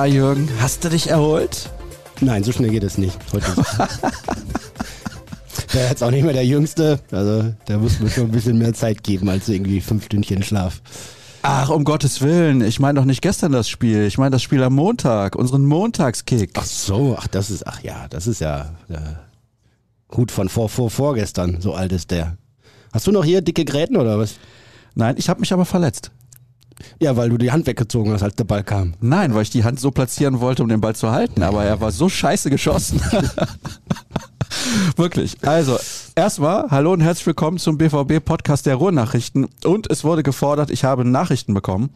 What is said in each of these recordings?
Na, Jürgen, hast du dich erholt? Nein, so schnell geht es nicht. Heute der ist jetzt auch nicht mehr der Jüngste. Also, der muss mir schon ein bisschen mehr Zeit geben als irgendwie fünf Stündchen Schlaf. Ach, um Gottes Willen. Ich meine doch nicht gestern das Spiel. Ich meine das Spiel am Montag, unseren Montagskick. Ach so, ach, das ist, ach ja, das ist ja äh, Hut von vor, vor, vorgestern. So alt ist der. Hast du noch hier dicke Gräten oder was? Nein, ich habe mich aber verletzt. Ja, weil du die Hand weggezogen hast, als der Ball kam. Nein, weil ich die Hand so platzieren wollte, um den Ball zu halten. Aber er war so scheiße geschossen. Wirklich. Also, erstmal, hallo und herzlich willkommen zum BVB-Podcast der Ruhrnachrichten. Und es wurde gefordert, ich habe Nachrichten bekommen.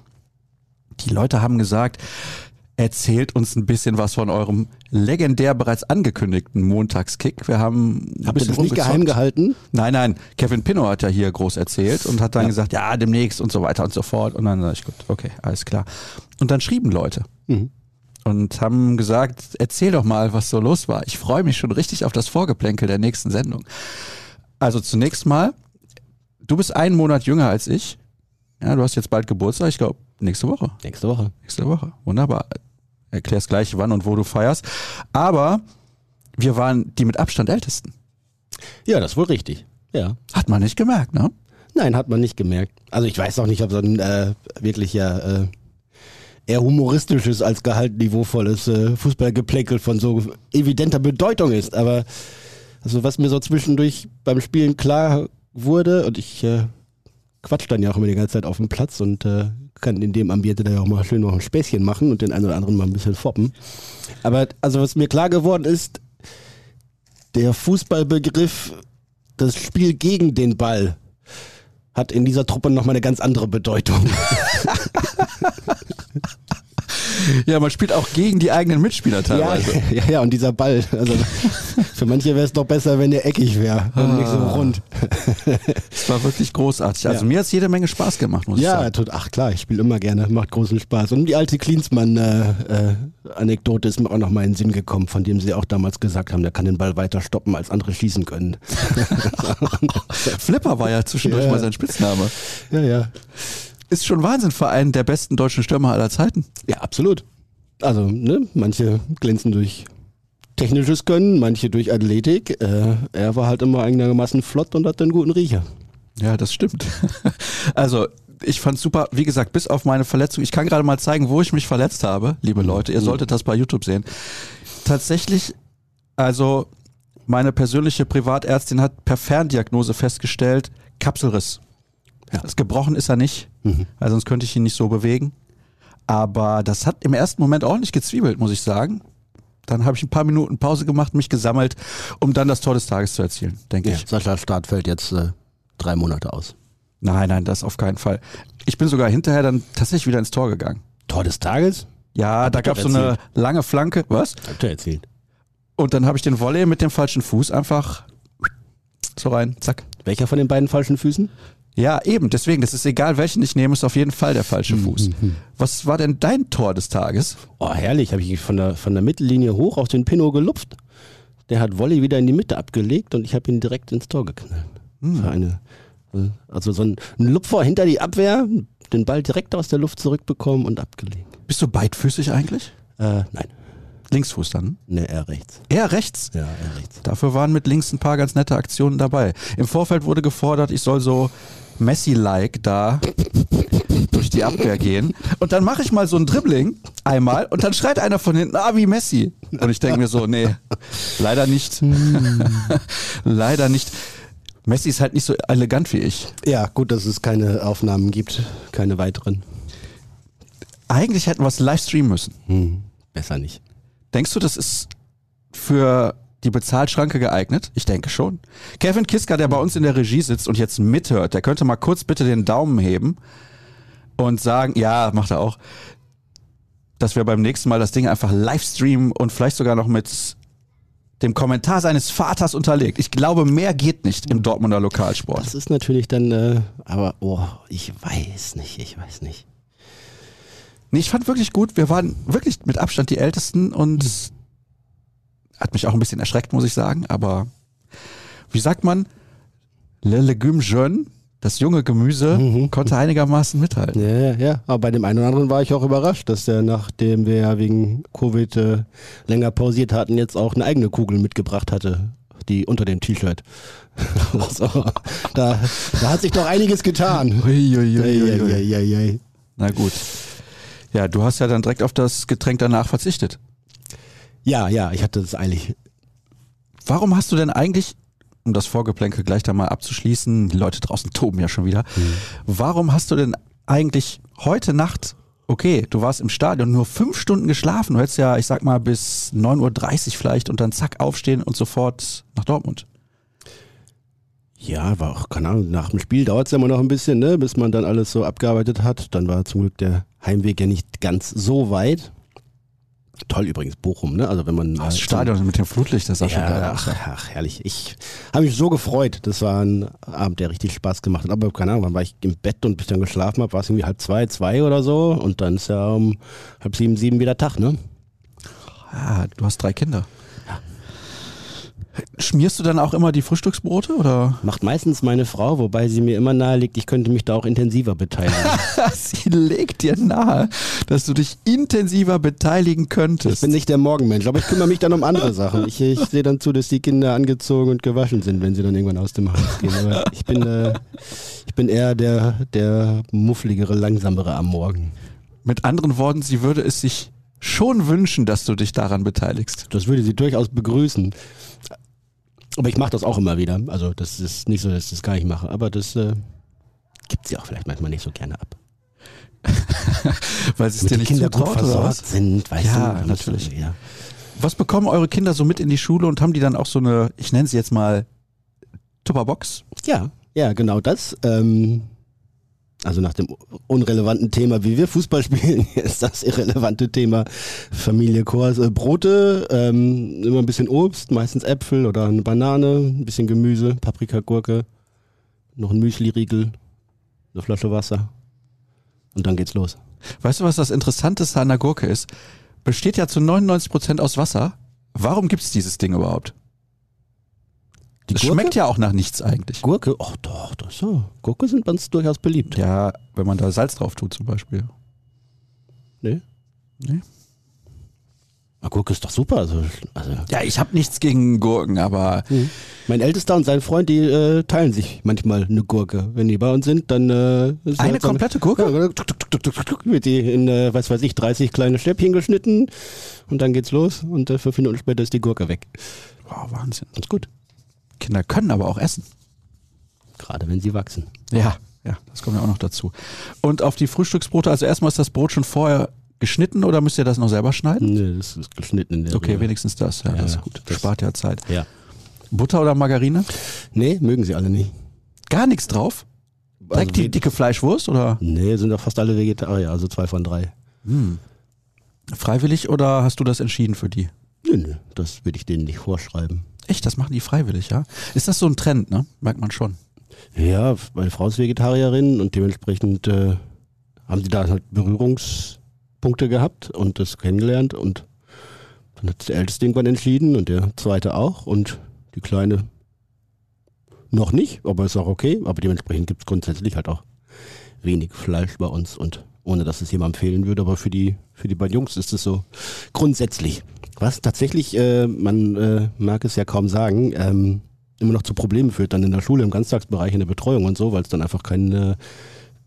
Die Leute haben gesagt, erzählt uns ein bisschen was von eurem legendär bereits angekündigten Montagskick. Wir haben Habt ihr das nicht geheim gehalten? Nein, nein. Kevin Pinnow hat ja hier groß erzählt und hat dann Ja. gesagt, ja, demnächst und so weiter und so fort. Und dann sag ich, gut, okay, alles klar. Und dann schrieben Leute Mhm. und haben gesagt, erzähl doch mal, was so los war. Ich freue mich schon richtig auf das Vorgeplänkel der nächsten Sendung. Also zunächst mal, du bist einen Monat jünger als ich. Ja, du hast jetzt bald Geburtstag, ich glaube, nächste Woche. Nächste Woche. Nächste Woche. Wunderbar. Erklärst gleich, wann und wo du feierst. Aber wir waren die mit Abstand ältesten. Ja, das ist wohl richtig. Ja. Hat man nicht gemerkt, ne? Nein, hat man nicht gemerkt. Also ich weiß auch nicht, ob so ein äh, wirklich ja äh, eher humoristisches als gehaltniveauvolles äh, Fußballgeplänkel von so evidenter Bedeutung ist. Aber also was mir so zwischendurch beim Spielen klar wurde und ich äh, quatsch dann ja auch immer die ganze Zeit auf dem Platz und äh, kann in dem Ambiente da ja auch mal schön noch ein Späßchen machen und den einen oder anderen mal ein bisschen foppen. Aber also was mir klar geworden ist, der Fußballbegriff, das Spiel gegen den Ball hat in dieser Truppe nochmal eine ganz andere Bedeutung. Ja, man spielt auch gegen die eigenen Mitspieler Ja, teilweise. ja, ja, und dieser Ball. Also für manche wäre es doch besser, wenn der eckig wäre und nicht so rund. Es war wirklich großartig. Also mir hat es jede Menge Spaß gemacht, muss ich Ja, sagen. tut, ach klar, ich spiele immer gerne, macht großen Spaß. Und die alte Klinsmann-Anekdote ist mir auch noch mal in den Sinn gekommen, von dem sie auch damals gesagt haben, der kann den Ball weiter stoppen, als andere schießen können. Flipper war ja zwischendurch Ja. mal sein Spitzname. Ja, ja. Ist schon Wahnsinn für einen der besten deutschen Stürmer aller Zeiten. Ja, absolut. Also, ne, manche glänzen durch technisches Können, manche durch Athletik. Äh, er war halt immer einigermaßen flott und hatte einen guten Riecher. Ja, das stimmt. Also, ich fand's super. Wie gesagt, bis auf meine Verletzung. Ich kann gerade mal zeigen, wo ich mich verletzt habe, liebe Leute. Ihr solltet das bei YouTube sehen. Tatsächlich, also, meine persönliche Privatärztin hat per Ferndiagnose festgestellt, Kapselriss. Ja. Das gebrochen ist er nicht, Mhm. weil sonst könnte ich ihn nicht so bewegen. Aber das hat im ersten Moment auch nicht gezwiebelt, muss ich sagen. Dann habe ich ein paar Minuten Pause gemacht, mich gesammelt, um dann das Tor des Tages zu erzielen, denke Ja, ich. Sascha Start fällt jetzt äh, drei Monate aus. Nein, nein, das auf keinen Fall. Ich bin sogar hinterher dann tatsächlich wieder ins Tor gegangen. Tor des Tages? Ja, da er gab es so eine lange Flanke. Was? Hat er erzählt. Und dann habe ich den Volley mit dem falschen Fuß einfach so rein, zack. Welcher von den beiden falschen Füßen? Ja, eben, deswegen, das ist egal, welchen ich nehme, ist auf jeden Fall der falsche Fuß. Was war denn dein Tor des Tages? Oh, herrlich, habe ich von der, von der Mittellinie hoch auf den Pinot gelupft. Der hat Volley wieder in die Mitte abgelegt und ich habe ihn direkt ins Tor geknallt. Für eine, äh, also so ein, ein Lupfer hinter die Abwehr, den Ball direkt aus der Luft zurückbekommen und abgelegt. Bist du beidfüßig eigentlich? Äh, nein, Linksfuß dann? ne, eher rechts. Eher rechts. Ja, eher rechts. Dafür waren mit links ein paar ganz nette Aktionen dabei. Im Vorfeld wurde gefordert, ich soll so Messi-like da durch die Abwehr gehen. Und dann mache ich mal so ein Dribbling einmal und dann schreit einer von hinten, ah, wie Messi. Und ich denke mir so, nee, leider nicht. leider nicht. Messi ist halt nicht so elegant wie ich. Ja, gut, dass es keine Aufnahmen gibt, keine weiteren. Eigentlich hätten wir es live streamen müssen. Hm, besser nicht. Denkst du, das ist für die Bezahlschranke geeignet? Ich denke schon. Kevin Kiska, der bei uns in der Regie sitzt und jetzt mithört, der könnte mal kurz bitte den Daumen heben und sagen, ja, macht er auch, dass wir beim nächsten Mal das Ding einfach live streamen und vielleicht sogar noch mit dem Kommentar seines Vaters unterlegt. Ich glaube, mehr geht nicht im Dortmunder Lokalsport. Das ist natürlich dann, äh, aber oh, ich weiß nicht, ich weiß nicht. Nee, ich fand wirklich gut. Wir waren wirklich mit Abstand die Ältesten und hat mich auch ein bisschen erschreckt, muss ich sagen. Aber wie sagt man? Le Legume jeune, Das junge Gemüse Mhm. konnte einigermaßen mithalten. Ja, ja, ja. Aber bei dem einen oder anderen war ich auch überrascht, dass der, nachdem wir ja wegen Covid äh, länger pausiert hatten, jetzt auch eine eigene Kugel mitgebracht hatte, die unter dem T-Shirt. so, da, da hat sich doch einiges getan. Uiuiuiui. Eieieiei. Na gut. Ja, du hast ja dann direkt auf das Getränk danach verzichtet. Ja, ja, ich hatte es eilig. Warum hast du denn eigentlich, um das Vorgeplänkel gleich da mal abzuschließen, die Leute draußen toben ja schon wieder, warum hast du denn eigentlich heute Nacht, okay, du warst im Stadion, nur fünf Stunden geschlafen, du hättest ja, ich sag mal, bis 9.30 Uhr vielleicht und dann zack aufstehen und sofort nach Dortmund. Ja, war auch, keine Ahnung, nach dem Spiel dauert es ja immer noch ein bisschen, ne, bis man dann alles so abgearbeitet hat. Dann war zum Glück der Heimweg ja nicht ganz so weit. Toll übrigens, Bochum, ne? Also wenn man Das Stadion mit dem Flutlicht, das sah schon geil Ja, ach, ach, herrlich. Ich habe mich so gefreut. Das war ein Abend, der richtig Spaß gemacht hat. Aber keine Ahnung, wann war ich im Bett und bis ich dann geschlafen habe, war es irgendwie halb zwei, zwei oder so. Und dann ist ja um halb sieben, sieben wieder Tag, ne? Ah, du hast drei Kinder. Schmierst du dann auch immer die Frühstücksbrote oder? Macht meistens meine Frau, wobei sie mir immer nahelegt, ich könnte mich da auch intensiver beteiligen. Sie legt dir nahe, dass du dich intensiver beteiligen Ich könntest. bin nicht der Morgenmensch, aber ich kümmere mich dann um andere Sachen. Ich, ich sehe dann zu, dass die Kinder angezogen und gewaschen sind, wenn sie dann irgendwann aus dem Haus gehen. Aber ich bin, äh, ich bin eher der, der muffligere, langsamere am Morgen. Mit anderen Worten, sie würde es sich schon wünschen, dass du dich daran beteiligst. Das würde sie durchaus begrüßen. Aber ich mache das auch immer wieder. Also das ist nicht so, dass ich das gar nicht mache. Aber das äh, gibt sie auch vielleicht manchmal nicht so gerne ab. Weil sie es dir nicht Kinder gut zutraut oder versorgt was? sind, weißt Ja, du. Natürlich. So, ja. Was bekommen eure Kinder so mit in die Schule und haben die dann auch so eine, ich nenne sie jetzt mal Tupperbox? ja, ja, genau das. Ähm, also nach dem unrelevanten Thema, wie wir Fußball spielen, ist das irrelevante Thema Familie Kurs. Äh, Brote, ähm, immer ein bisschen Obst, meistens Äpfel oder eine Banane, ein bisschen Gemüse, Paprika, Gurke, noch ein Müsli-Riegel, eine Flasche Wasser. Und dann geht's los. Weißt du, was das Interessanteste an der Gurke ist? Besteht ja zu 99 Prozent aus Wasser. Warum gibt's dieses Ding überhaupt? Die Es Gurke? schmeckt ja auch nach nichts eigentlich. Gurke? Ach doch, das so. Gurke sind uns durchaus beliebt. Ja, wenn man da Salz drauf tut zum Beispiel. Ne? Nee. Na, Gurke ist doch super. Also, also Ja, ich habe nichts gegen Gurken, aber mein Ältester und sein Freund, die äh, teilen sich manchmal eine Gurke. Wenn die bei uns sind, dann äh, ist eine halt so komplette Gurke? Ja, tuk, tuk, tuk, wird die in, äh, was weiß ich, 30 kleine Stäbchen geschnitten und dann geht's los und äh, fünf Minuten später ist die Gurke weg. Wow, Wahnsinn. Ganz gut. Kinder können aber auch essen. Gerade wenn sie wachsen. Ja, ja, das kommt ja auch noch dazu. Und auf die Frühstücksbrote, also erstmal ist das Brot schon vorher geschnitten oder müsst ihr das noch selber schneiden? Nee, das ist geschnitten in der Okay, Regel. wenigstens das. Ja, Ja, das ist gut. das- Spart ja Zeit. Ja. Butter oder Margarine? Nee, mögen sie alle nicht. Gar nichts drauf? Direkt Also die dicke Fleischwurst oder Nee, sind doch fast alle Vegetarier, also zwei von drei. freiwillig oder hast du das entschieden für die? Nö, nö, das würde ich denen nicht vorschreiben. Echt, das machen die freiwillig, ja? Ist das so ein Trend, ne? Merkt man schon. Ja, meine Frau ist Vegetarierin und dementsprechend äh, haben sie da halt Berührungspunkte gehabt und das kennengelernt und dann hat der Älteste irgendwann entschieden und der Zweite auch und die Kleine noch nicht, aber ist auch okay. Aber dementsprechend gibt es grundsätzlich halt auch wenig Fleisch bei uns und ohne dass es jemandem fehlen würde, aber für die, für die beiden Jungs ist es so grundsätzlich. Was tatsächlich, äh, man äh, mag es ja kaum sagen, ähm, immer noch zu Problemen führt, dann in der Schule, im Ganztagsbereich, in der Betreuung und so, weil es dann einfach kein äh,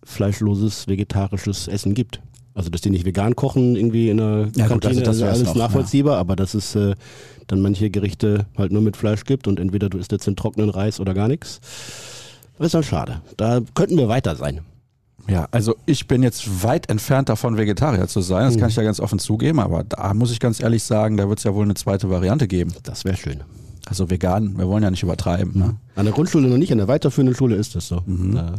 fleischloses, vegetarisches Essen gibt. Also, dass die nicht vegan kochen, irgendwie in der Ja, gut, Kantine, also das also wär's alles noch, nachvollziehbar, aber dass es äh, dann manche Gerichte halt nur mit Fleisch gibt und entweder du isst jetzt den trockenen Reis oder gar nichts. Das ist dann schade. Da könnten wir weiter sein. Ja, also ich bin jetzt weit entfernt davon, Vegetarier zu sein. Das kann ich ja ganz offen zugeben, aber da muss ich ganz ehrlich sagen, da wird es ja wohl eine zweite Variante geben. Das wäre schön. Also vegan, wir wollen ja nicht übertreiben. Ne? An der Grundschule noch nicht, an der weiterführenden Schule ist das so. Mhm. Da,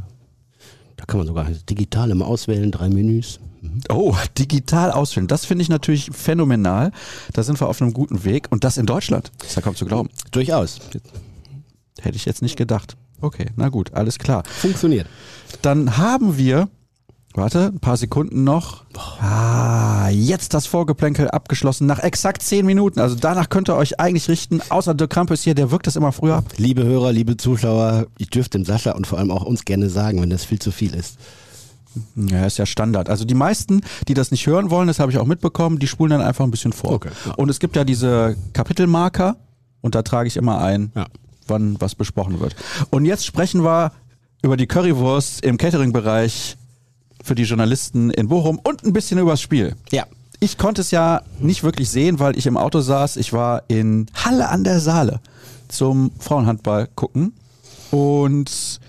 da kann man sogar digital immer auswählen, drei Menüs. Oh, digital auswählen. Das finde ich natürlich phänomenal. Da sind wir auf einem guten Weg. Und das in Deutschland. Das ist ja kaum zu glauben. Durchaus. Hätte ich jetzt nicht gedacht. Okay, na gut, alles klar. Funktioniert. Dann haben wir Warte, ein paar Sekunden noch. Ah, jetzt das Vorgeplänkel abgeschlossen nach exakt zehn Minuten. Also danach könnt ihr euch eigentlich richten. Außer Dirk Krampus hier, der wirkt das immer früher ab. Liebe Hörer, liebe Zuschauer, ich dürfte dem Sascha und vor allem auch uns gerne sagen, wenn das viel zu viel ist. Ja, ist ja Standard. Also die meisten, die das nicht hören wollen, das habe ich auch mitbekommen, die spulen dann einfach ein bisschen vor. Okay, ja. Und es gibt ja diese Kapitelmarker und da trage ich immer ein, Ja. Wann was besprochen wird. Und jetzt sprechen wir über die Currywurst im Catering-Bereich für die Journalisten in Bochum und ein bisschen übers Spiel. Ja. Ich konnte es ja nicht wirklich sehen, weil ich im Auto saß. Ich war in Halle an der Saale zum Frauenhandball gucken und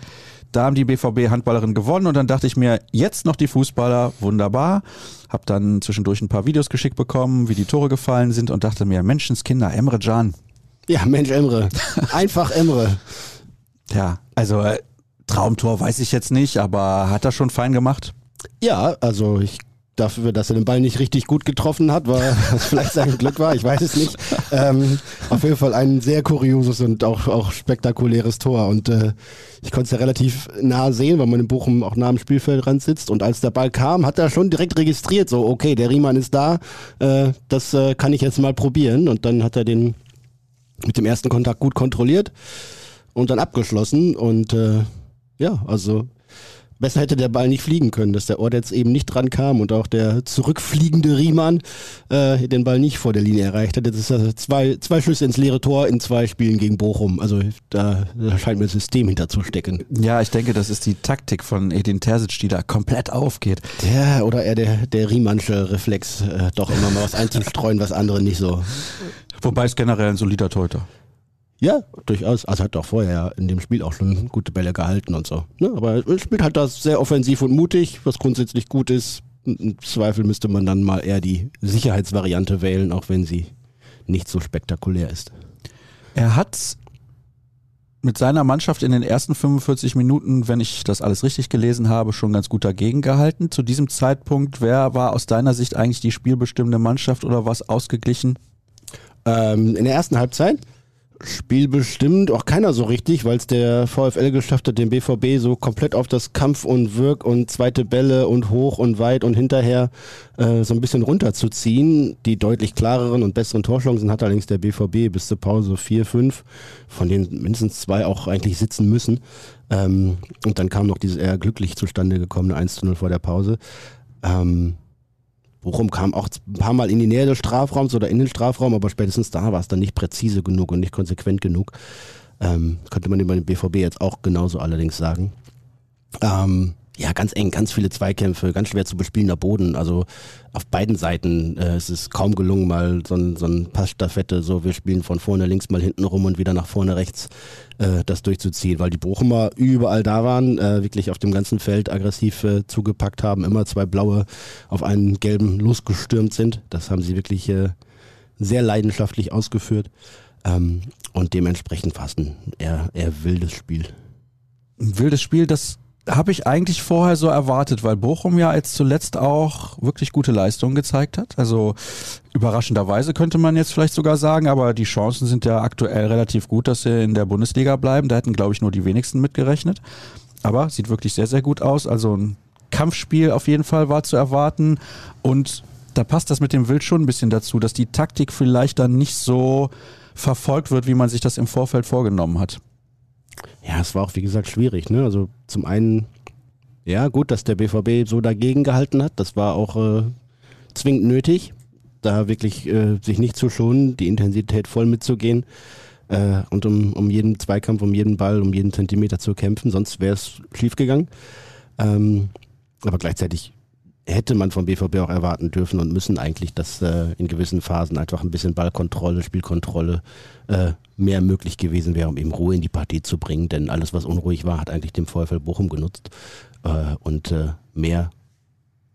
da haben die BVB Handballerinnen gewonnen und dann dachte ich mir, jetzt noch die Fußballer, wunderbar. Hab dann zwischendurch ein paar Videos geschickt bekommen, wie die Tore gefallen sind und dachte mir, Menschenskinder, Emre Can. Ja, Mensch, Emre. Einfach Emre. Ja, also äh, Traumtor weiß ich jetzt nicht, aber hat er schon fein gemacht? Ja, also ich dafür, dass er den Ball nicht richtig gut getroffen hat, war vielleicht sein Glück war, ich weiß es nicht. Ähm, auf jeden Fall ein sehr kurioses und auch, auch spektakuläres Tor. Und äh, ich konnte es ja relativ nah sehen, weil man in Bochum auch nah am Spielfeldrand sitzt. Und als der Ball kam, hat er schon direkt registriert, so, okay, der Riemann ist da, äh, das äh, kann ich jetzt mal probieren. Und dann hat er den mit dem ersten Kontakt gut kontrolliert und dann abgeschlossen. Und äh, ja, also besser hätte der Ball nicht fliegen können, dass der Ort jetzt eben nicht dran kam und auch der zurückfliegende Riemann äh, den Ball nicht vor der Linie erreicht hat. Jetzt ist er zwei, zwei Schüsse ins leere Tor in zwei Spielen gegen Bochum. Also da, da scheint mir ein System hinterzustecken. Ja, ich denke, das ist die Taktik von Edin Terzic, die da komplett aufgeht. Ja, oder eher der, der Riemannsche Reflex, äh, doch immer mal was einzustreuen, was andere nicht so Wobei es generell ein solider Torhüter. Ja, durchaus. Also hat auch vorher in dem Spiel auch schon gute Bälle gehalten und so. Ne? Aber er spielt halt das sehr offensiv und mutig, was grundsätzlich gut ist. Im Zweifel müsste man dann mal eher die Sicherheitsvariante wählen, auch wenn sie nicht so spektakulär ist. Er hat mit seiner Mannschaft in den ersten 45 Minuten, wenn ich das alles richtig gelesen habe, schon ganz gut dagegen gehalten. Zu diesem Zeitpunkt, wer war aus deiner Sicht eigentlich die spielbestimmende Mannschaft oder was ausgeglichen? Ähm, in der ersten Halbzeit spielbestimmt auch keiner so richtig, weil es der VfL geschafft hat, den BVB so komplett auf das Kampf und Wirk und zweite Bälle und hoch und weit und hinterher äh, so ein bisschen runterzuziehen. Die deutlich klareren und besseren Torchancen hat allerdings der BVB bis zur Pause 4, 5, von denen mindestens zwei auch eigentlich sitzen müssen. Ähm, und dann kam noch dieses eher glücklich zustande gekommene 1 zu 0 vor der Pause. Ähm, Bochum kam auch ein paar Mal in die Nähe des Strafraums oder in den Strafraum, aber spätestens da war es dann nicht präzise genug und nicht konsequent genug. Ähm, könnte man über den BVB jetzt auch genauso allerdings sagen. Ähm, ja, ganz eng, ganz viele Zweikämpfe, ganz schwer zu bespielender Boden. Also auf beiden Seiten äh, es ist kaum gelungen, mal so ein, so ein Passstaffette, so wir spielen von vorne links mal hinten rum und wieder nach vorne rechts äh, das durchzuziehen, weil die Bochumer überall da waren, äh, wirklich auf dem ganzen Feld aggressiv äh, zugepackt haben, immer zwei blaue auf einen gelben losgestürmt sind. Das haben sie wirklich äh, sehr leidenschaftlich ausgeführt ähm, und dementsprechend fast ein eher, eher wildes Spiel. Ein wildes Spiel, das habe ich eigentlich vorher so erwartet, weil Bochum ja jetzt zuletzt auch wirklich gute Leistungen gezeigt hat. Also überraschenderweise könnte man jetzt vielleicht sogar sagen, aber die Chancen sind ja aktuell relativ gut, dass sie in der Bundesliga bleiben. Da hätten, glaube ich, nur die wenigsten mitgerechnet. Aber sieht wirklich sehr, sehr gut aus. Also ein Kampfspiel auf jeden Fall war zu erwarten. Und da passt das mit dem Wild schon ein bisschen dazu, dass die Taktik vielleicht dann nicht so verfolgt wird, wie man sich das im Vorfeld vorgenommen hat. Ja, es war auch, wie gesagt, schwierig. Ne? Also zum einen, ja, gut, dass der BVB so dagegen gehalten hat. Das war auch äh, zwingend nötig, da wirklich äh, sich nicht zu schonen, die Intensität voll mitzugehen äh, und um, um jeden Zweikampf, um jeden Ball, um jeden Zentimeter zu kämpfen. Sonst wäre es schief gegangen. Ähm, aber gleichzeitig hätte man vom BVB auch erwarten dürfen und müssen eigentlich, dass äh, in gewissen Phasen einfach ein bisschen Ballkontrolle, Spielkontrolle äh, mehr möglich gewesen wäre, um eben Ruhe in die Partie zu bringen. Denn alles, was unruhig war, hat eigentlich dem VfL Bochum genutzt. Äh, und äh, mehr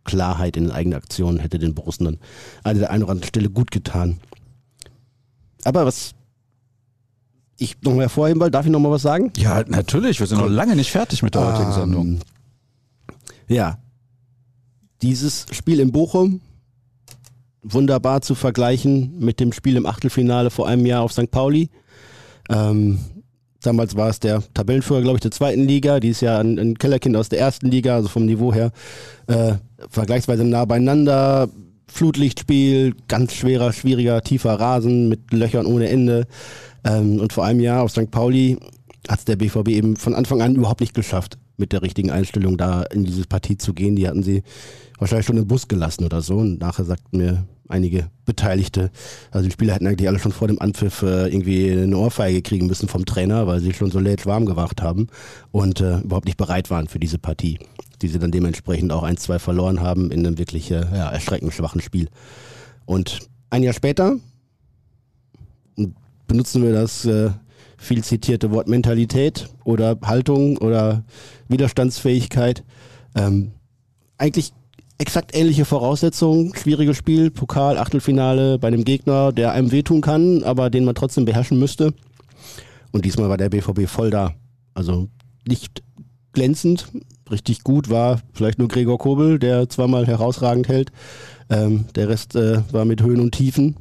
Klarheit in den eigenen Aktionen hätte den Borussen dann an der einen oder anderen Stelle gut getan. Aber was ich noch mal hervorheben will, darf ich noch mal was sagen? Ja, natürlich. Wir sind noch lange nicht fertig mit der heutigen Sendung. Ähm, Ja. Dieses Spiel in Bochum wunderbar zu vergleichen mit dem Spiel im Achtelfinale vor einem Jahr auf St. Pauli. Ähm, Damals war es der Tabellenführer, glaube ich, der zweiten Liga. Die ist ja ein, ein Kellerkind aus der ersten Liga, also vom Niveau her äh, vergleichsweise nah beieinander. Flutlichtspiel, ganz schwerer, schwieriger, tiefer Rasen mit Löchern ohne Ende. Ähm, und vor einem Jahr auf St. Pauli hat es der BVB eben von Anfang an überhaupt nicht geschafft, mit der richtigen Einstellung da in diese Partie zu gehen. Die hatten sie wahrscheinlich schon im Bus gelassen oder so. Und nachher sagten mir einige Beteiligte, also die Spieler hätten eigentlich alle schon vor dem Anpfiff äh, irgendwie eine Ohrfeige kriegen müssen vom Trainer, weil sie schon so lädt warm gewacht haben und äh, überhaupt nicht bereit waren für diese Partie, die sie dann dementsprechend auch 1-2 verloren haben in einem wirklich äh, ja, erschreckend schwachen Spiel. Und ein Jahr später benutzen wir das äh, viel zitierte Wort Mentalität oder Haltung oder Widerstandsfähigkeit. Ähm, eigentlich exakt ähnliche Voraussetzungen, schwieriges Spiel, Pokal, Achtelfinale bei einem Gegner, der einem wehtun kann, aber den man trotzdem beherrschen müsste. Und diesmal war der BVB voll da. Also nicht glänzend, richtig gut war vielleicht nur Gregor Kobel, der zweimal herausragend hält. Ähm, der Rest äh, war mit Höhen und Tiefen.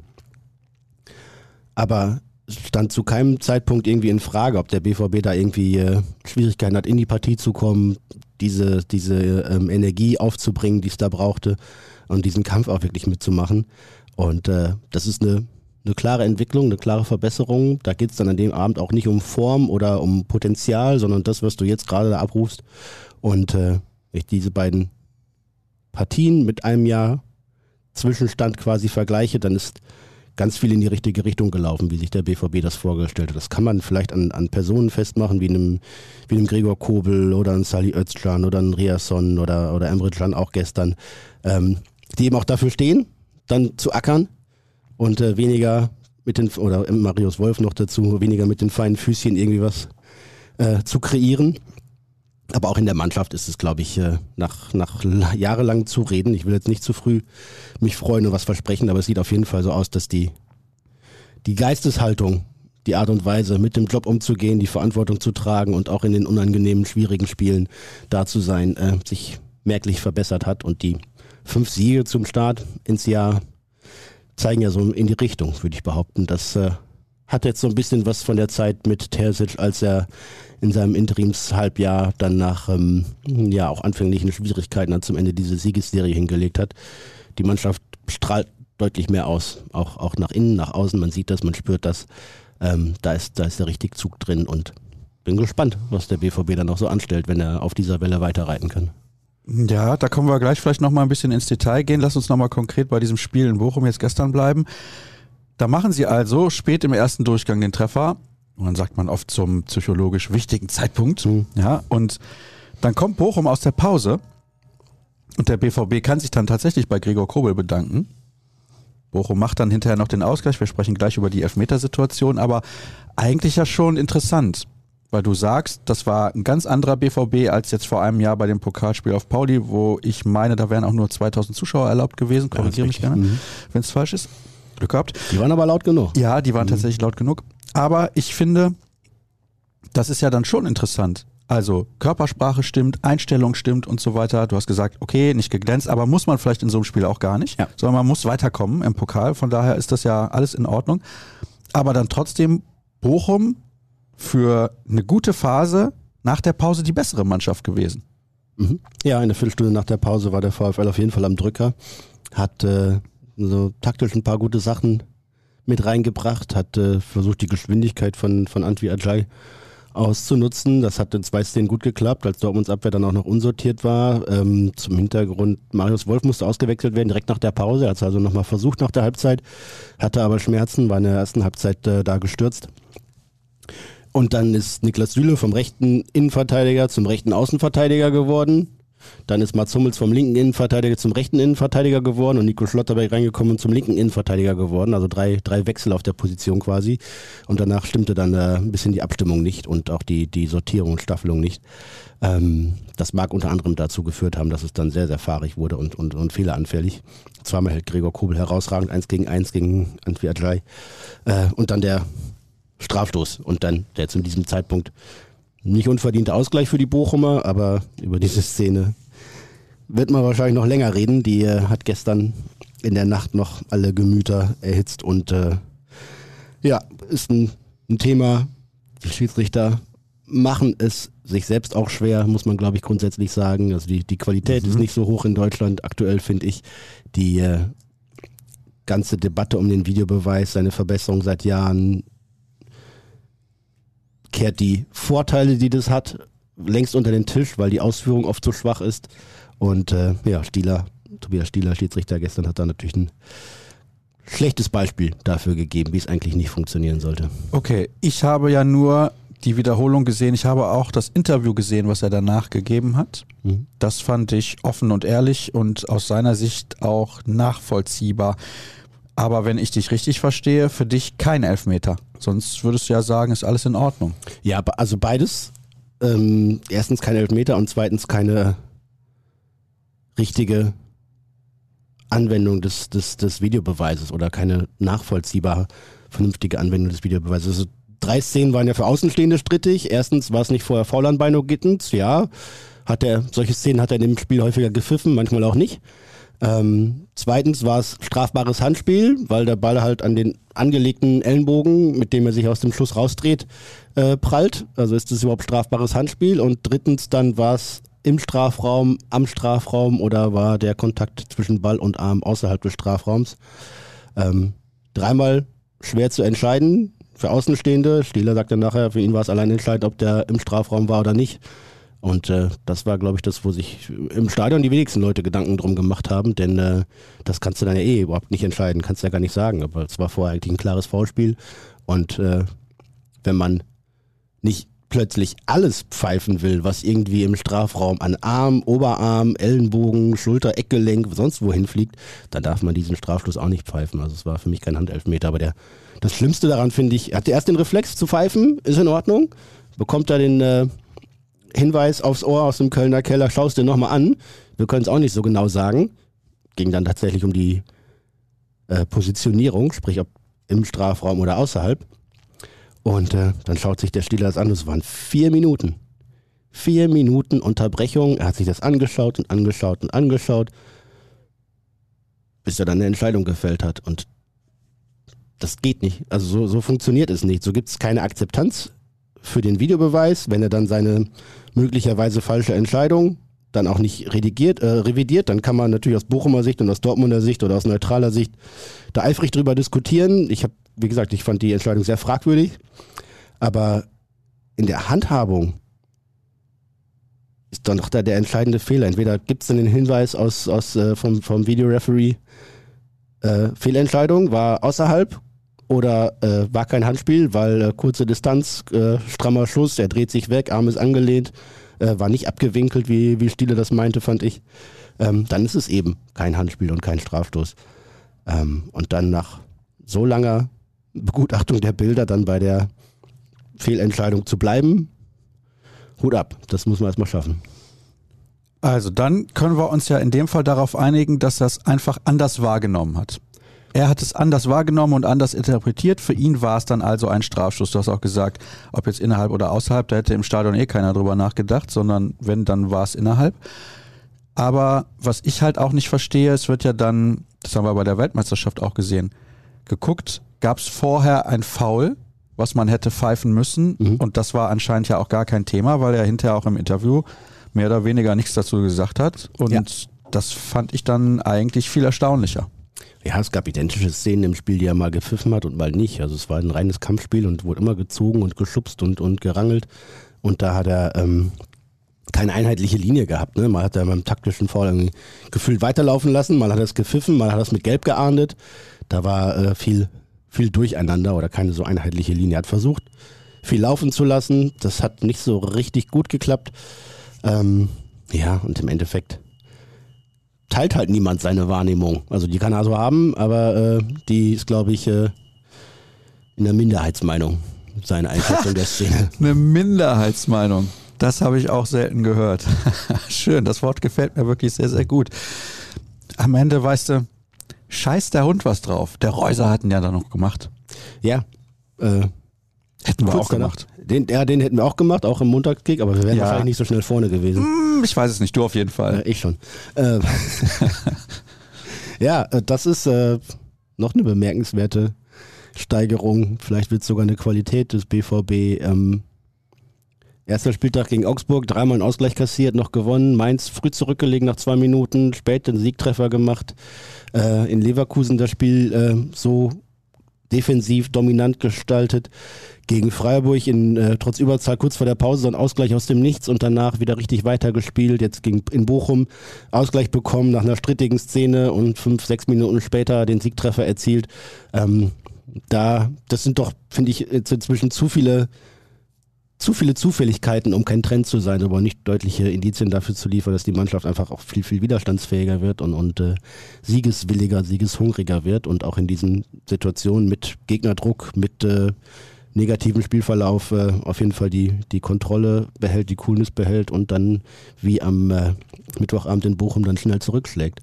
Aber stand zu keinem Zeitpunkt irgendwie in Frage, ob der BVB da irgendwie äh, Schwierigkeiten hat, in die Partie zu kommen, diese, diese ähm, Energie aufzubringen, die es da brauchte und diesen Kampf auch wirklich mitzumachen. Und äh, das ist eine, eine klare Entwicklung, eine klare Verbesserung. Da geht es dann an dem Abend auch nicht um Form oder um Potenzial, sondern das, was du jetzt gerade da abrufst. Und äh, ich diese beiden Partien mit einem Jahr Zwischenstand quasi vergleiche, dann ist ganz viel in die richtige Richtung gelaufen, wie sich der BVB das vorgestellt hat. Das kann man vielleicht an, an Personen festmachen, wie einem, wie einem Gregor Kobel oder einem Sali Özcan oder einem Riasson oder, oder Emre Can auch gestern, ähm, die eben auch dafür stehen, dann zu ackern und äh, weniger mit den, oder Marius Wolf noch dazu, weniger mit den feinen Füßchen irgendwie was äh, zu kreieren. Aber auch in der Mannschaft ist es, glaube ich, äh, nach, nach jahrelang zu reden. Ich will jetzt nicht zu früh mich freuen und was versprechen, aber es sieht auf jeden Fall so aus, dass die, die Geisteshaltung, die Art und Weise, mit dem Job umzugehen, die Verantwortung zu tragen und auch in den unangenehmen, schwierigen Spielen da zu sein, äh, sich merklich verbessert hat. Und die fünf Siege zum Start ins Jahr zeigen ja so in die Richtung, würde ich behaupten. Das äh, hat jetzt so ein bisschen was von der Zeit mit Terzic, als er in seinem Interimshalbjahr dann nach ähm, ja auch anfänglichen Schwierigkeiten dann zum Ende diese Siegesserie hingelegt hat. Die Mannschaft strahlt deutlich mehr aus, auch, auch nach innen, nach außen. Man sieht das, man spürt das. Ähm, da, ist, da ist der richtig Zug drin und bin gespannt, was der BVB dann noch so anstellt, wenn er auf dieser Welle weiterreiten kann. Ja, da kommen wir gleich vielleicht noch mal ein bisschen ins Detail gehen. Lass uns noch mal konkret bei diesem Spiel in Bochum jetzt gestern bleiben. Da machen sie also spät im ersten Durchgang den Treffer und dann sagt man oft zum psychologisch wichtigen Zeitpunkt. Mhm. Ja, und dann kommt Bochum aus der Pause und der BVB kann sich dann tatsächlich bei Gregor Kobel bedanken. Bochum macht dann hinterher noch den Ausgleich. Wir sprechen gleich über die Elfmetersituation, aber eigentlich ja schon interessant, weil du sagst, das war ein ganz anderer BVB als jetzt vor einem Jahr bei dem Pokalspiel auf Pauli, wo ich meine, da wären auch nur 2000 Zuschauer erlaubt gewesen. Korrigiere mich gerne, mhm. wenn es falsch ist. Glück gehabt. Die waren aber laut genug. Ja, die waren mhm. tatsächlich laut genug. Aber ich finde, das ist ja dann schon interessant. Also Körpersprache stimmt, Einstellung stimmt und so weiter. Du hast gesagt, okay, nicht geglänzt, aber muss man vielleicht in so einem Spiel auch gar nicht, ja. sondern man muss weiterkommen im Pokal. Von daher ist das ja alles in Ordnung. Aber dann trotzdem Bochum für eine gute Phase nach der Pause die bessere Mannschaft gewesen. Mhm. Ja, eine Viertelstunde nach der Pause war der VfL auf jeden Fall am Drücker. Hat äh, so taktisch ein paar gute Sachen mit reingebracht, hat äh, versucht, die Geschwindigkeit von, von Antwi Ajay auszunutzen. Das hat in zwei Szenen gut geklappt, als Dortmunds Abwehr dann auch noch unsortiert war. Ähm, zum Hintergrund, Marius Wolf musste ausgewechselt werden, direkt nach der Pause. Er hat es also nochmal versucht nach der Halbzeit, hatte aber Schmerzen, war in der ersten Halbzeit äh, da gestürzt. Und dann ist Niklas Süle vom rechten Innenverteidiger zum rechten Außenverteidiger geworden. Dann ist Mats Hummels vom linken Innenverteidiger zum rechten Innenverteidiger geworden und Nico Schlotterberg reingekommen und zum linken Innenverteidiger geworden. Also drei, drei Wechsel auf der Position quasi. Und danach stimmte dann äh, ein bisschen die Abstimmung nicht und auch die, die Sortierung und Staffelung nicht. Ähm, das mag unter anderem dazu geführt haben, dass es dann sehr, sehr fahrig wurde und, und, und fehleranfällig. Zweimal hält Gregor Kobel herausragend, eins gegen eins gegen Antwi Ajay. Äh, und dann der Strafstoß und dann der zu diesem Zeitpunkt nicht unverdienter Ausgleich für die Bochumer, aber über diese Szene wird man wahrscheinlich noch länger reden. Die äh, hat gestern in der Nacht noch alle Gemüter erhitzt und äh, ja, ist ein, ein Thema, Die Schiedsrichter machen es sich selbst auch schwer, muss man glaube ich grundsätzlich sagen. Also die, die Qualität mhm. ist nicht so hoch in Deutschland aktuell, finde ich. Die äh, ganze Debatte um den Videobeweis, seine Verbesserung seit Jahren, kehrt die Vorteile, die das hat, längst unter den Tisch, weil die Ausführung oft so schwach ist. Und äh, ja, Stieler, Tobias Stieler, Schiedsrichter gestern, hat da natürlich ein schlechtes Beispiel dafür gegeben, wie es eigentlich nicht funktionieren sollte. Okay, ich habe ja nur die Wiederholung gesehen. Ich habe auch das Interview gesehen, was er danach gegeben hat. Mhm. Das fand ich offen und ehrlich und aus seiner Sicht auch nachvollziehbar. Aber wenn ich dich richtig verstehe, für dich kein Elfmeter. Sonst würdest du ja sagen, ist alles in Ordnung. Ja, also beides. Ähm, erstens kein Elfmeter und zweitens keine richtige Anwendung des, des, des Videobeweises oder keine nachvollziehbar vernünftige Anwendung des Videobeweises. Also drei Szenen waren ja für Außenstehende strittig. Erstens war es nicht vorher faul an Beino Gittens, ja. Hat er, solche Szenen hat er in dem Spiel häufiger gepfiffen, manchmal auch nicht. Ähm, zweitens war es strafbares Handspiel, weil der Ball halt an den angelegten Ellenbogen, mit dem er sich aus dem Schuss rausdreht, äh, prallt. Also ist das überhaupt strafbares Handspiel. Und drittens dann war es im Strafraum, am Strafraum oder war der Kontakt zwischen Ball und Arm außerhalb des Strafraums. Ähm, dreimal schwer zu entscheiden für Außenstehende. Stieler sagte nachher, für ihn war es allein entscheidend, ob der im Strafraum war oder nicht. Und äh, das war, glaube ich, das, wo sich im Stadion die wenigsten Leute Gedanken drum gemacht haben, denn äh, das kannst du dann ja eh überhaupt nicht entscheiden, kannst du ja gar nicht sagen. Aber es war vorher eigentlich ein klares Foulspiel. Und äh, wenn man nicht plötzlich alles pfeifen will, was irgendwie im Strafraum an Arm, Oberarm, Ellenbogen, Schulter, Eckgelenk, sonst wohin fliegt, dann darf man diesen Strafschluss auch nicht pfeifen. Also es war für mich kein Handelfmeter. Aber der, das Schlimmste daran finde ich, hat er erst den Reflex zu pfeifen, ist in Ordnung, bekommt er den äh, Hinweis aufs Ohr aus dem Kölner Keller, schaust dir nochmal an. Wir können es auch nicht so genau sagen. Ging dann tatsächlich um die äh, Positionierung, sprich ob im Strafraum oder außerhalb. Und äh, dann schaut sich der Stieler das an. Es waren vier Minuten. Vier Minuten Unterbrechung. Er hat sich das angeschaut und angeschaut und angeschaut, bis er dann eine Entscheidung gefällt hat. Und das geht nicht. Also so, so funktioniert es nicht. So gibt es keine Akzeptanz für den Videobeweis, wenn er dann seine möglicherweise falsche Entscheidung dann auch nicht redigiert, äh, revidiert, dann kann man natürlich aus Bochumer Sicht und aus Dortmunder Sicht oder aus neutraler Sicht da eifrig drüber diskutieren. Ich habe, wie gesagt, ich fand die Entscheidung sehr fragwürdig, aber in der Handhabung ist dann doch da der entscheidende Fehler. Entweder gibt es dann den Hinweis aus, aus, äh, vom, vom Videoreferee, äh, Fehlentscheidung war außerhalb, oder äh, war kein Handspiel, weil äh, kurze Distanz, äh, strammer Schuss, er dreht sich weg, Arm ist angelehnt, äh, war nicht abgewinkelt, wie, wie Stiele das meinte, fand ich. Ähm, dann ist es eben kein Handspiel und kein Strafstoß. Ähm, und dann nach so langer Begutachtung der Bilder dann bei der Fehlentscheidung zu bleiben, Hut ab, das muss man erstmal schaffen. Also dann können wir uns ja in dem Fall darauf einigen, dass das einfach anders wahrgenommen hat. Er hat es anders wahrgenommen und anders interpretiert. Für ihn war es dann also ein Strafschuss. Du hast auch gesagt, ob jetzt innerhalb oder außerhalb, da hätte im Stadion eh keiner drüber nachgedacht, sondern wenn, dann war es innerhalb. Aber was ich halt auch nicht verstehe, es wird ja dann, das haben wir bei der Weltmeisterschaft auch gesehen, geguckt, gab es vorher ein Foul, was man hätte pfeifen müssen. Mhm. Und das war anscheinend ja auch gar kein Thema, weil er hinterher auch im Interview mehr oder weniger nichts dazu gesagt hat. Und ja. das fand ich dann eigentlich viel erstaunlicher. Ja, es gab identische Szenen im Spiel, die er mal gepfiffen hat und mal nicht. Also es war ein reines Kampfspiel und wurde immer gezogen und geschubst und, und gerangelt. Und da hat er ähm, keine einheitliche Linie gehabt. Ne? Mal hat er beim taktischen Foul gefühlt weiterlaufen lassen, mal hat er es gepfiffen, mal hat er es mit Gelb geahndet. Da war äh, viel, viel Durcheinander oder keine so einheitliche Linie. Er hat versucht, viel laufen zu lassen. Das hat nicht so richtig gut geklappt. Ähm, ja, und im Endeffekt teilt halt niemand seine Wahrnehmung. Also die kann er so haben, aber äh, die ist, glaube ich, äh, in der Minderheitsmeinung, seine Einschätzung der Szene. Eine Minderheitsmeinung. Das habe ich auch selten gehört. Schön, das Wort gefällt mir wirklich sehr, sehr gut. Am Ende, weißt du, scheiß der Hund was drauf. Der Reuser hat ihn ja dann noch gemacht. Ja, äh, Hätten wir auch gemacht. Den, ja, den hätten wir auch gemacht, auch im Montagskick, aber wir wären ja. wahrscheinlich nicht so schnell vorne gewesen. Hm, ich weiß es nicht, du auf jeden Fall. Äh, ich schon. Ähm, ja, äh, das ist äh, noch eine bemerkenswerte Steigerung. Vielleicht wird es sogar eine Qualität des BVB. Ähm, erster Spieltag gegen Augsburg, dreimal einen Ausgleich kassiert, noch gewonnen. Mainz früh zurückgelegen nach zwei Minuten, spät den Siegtreffer gemacht. Äh, in Leverkusen das Spiel äh, so defensiv dominant gestaltet. Gegen Freiburg in äh, trotz Überzahl kurz vor der Pause so ein Ausgleich aus dem Nichts und danach wieder richtig weitergespielt. Jetzt gegen, in Bochum Ausgleich bekommen nach einer strittigen Szene und fünf, sechs Minuten später den Siegtreffer erzielt. Ähm, da, das sind doch, finde ich, inzwischen zu viele zu viele Zufälligkeiten, um kein Trend zu sein, aber nicht deutliche Indizien dafür zu liefern, dass die Mannschaft einfach auch viel, viel widerstandsfähiger wird und, und äh, siegeswilliger, siegeshungriger wird und auch in diesen Situationen mit Gegnerdruck, mit äh, negativen Spielverlauf äh, auf jeden Fall die, die Kontrolle behält, die Coolness behält und dann wie am äh, Mittwochabend in Bochum dann schnell zurückschlägt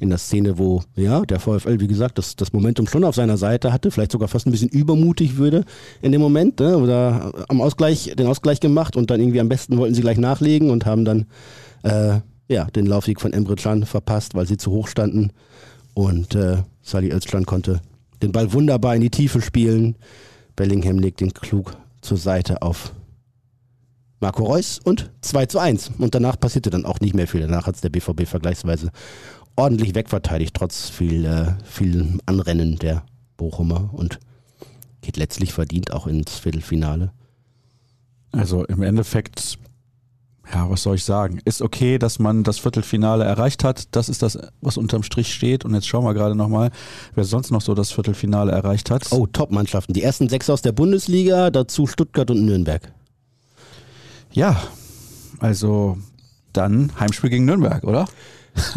in der Szene, wo ja der VfL, wie gesagt, das, das Momentum schon auf seiner Seite hatte, vielleicht sogar fast ein bisschen übermutig würde in dem Moment, ne, oder am Ausgleich, den Ausgleich gemacht und dann irgendwie am besten wollten sie gleich nachlegen und haben dann äh, ja, den Laufweg von Emre Can verpasst, weil sie zu hoch standen und äh, Salih Özcan konnte den Ball wunderbar in die Tiefe spielen. Bellingham legt den klug zur Seite auf Marco Reus und 2 zu 1. Und danach passierte dann auch nicht mehr viel. Danach hat es der BVB vergleichsweise ordentlich wegverteidigt, trotz viel, äh, viel Anrennen der Bochumer und geht letztlich verdient auch ins Viertelfinale. Also im Endeffekt, ja, was soll ich sagen? Ist okay, dass man das Viertelfinale erreicht hat. Das ist das, was unterm Strich steht. Und jetzt schauen wir gerade nochmal, wer sonst noch so das Viertelfinale erreicht hat. Oh, Top-Mannschaften. Die ersten sechs aus der Bundesliga, dazu Stuttgart und Nürnberg. Ja, also dann Heimspiel gegen Nürnberg, oder?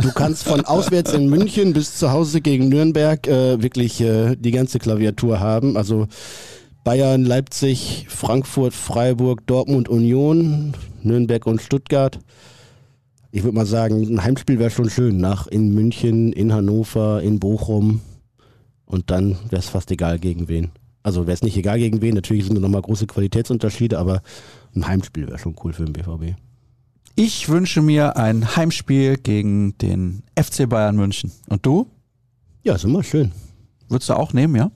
Du kannst von auswärts in München bis zu Hause gegen Nürnberg äh, wirklich äh, die ganze Klaviatur haben. Also Bayern, Leipzig, Frankfurt, Freiburg, Dortmund, Union, Nürnberg und Stuttgart. Ich würde mal sagen, ein Heimspiel wäre schon schön. Nach in München, in Hannover, in Bochum. Und dann wäre es fast egal gegen wen. Also wäre es nicht egal gegen wen. Natürlich sind da nochmal große Qualitätsunterschiede, aber ein Heimspiel wäre schon cool für den BVB. Ich wünsche mir ein Heimspiel gegen den FC Bayern München. Und du? Ja, ist immer schön. Würdest du auch nehmen, ja?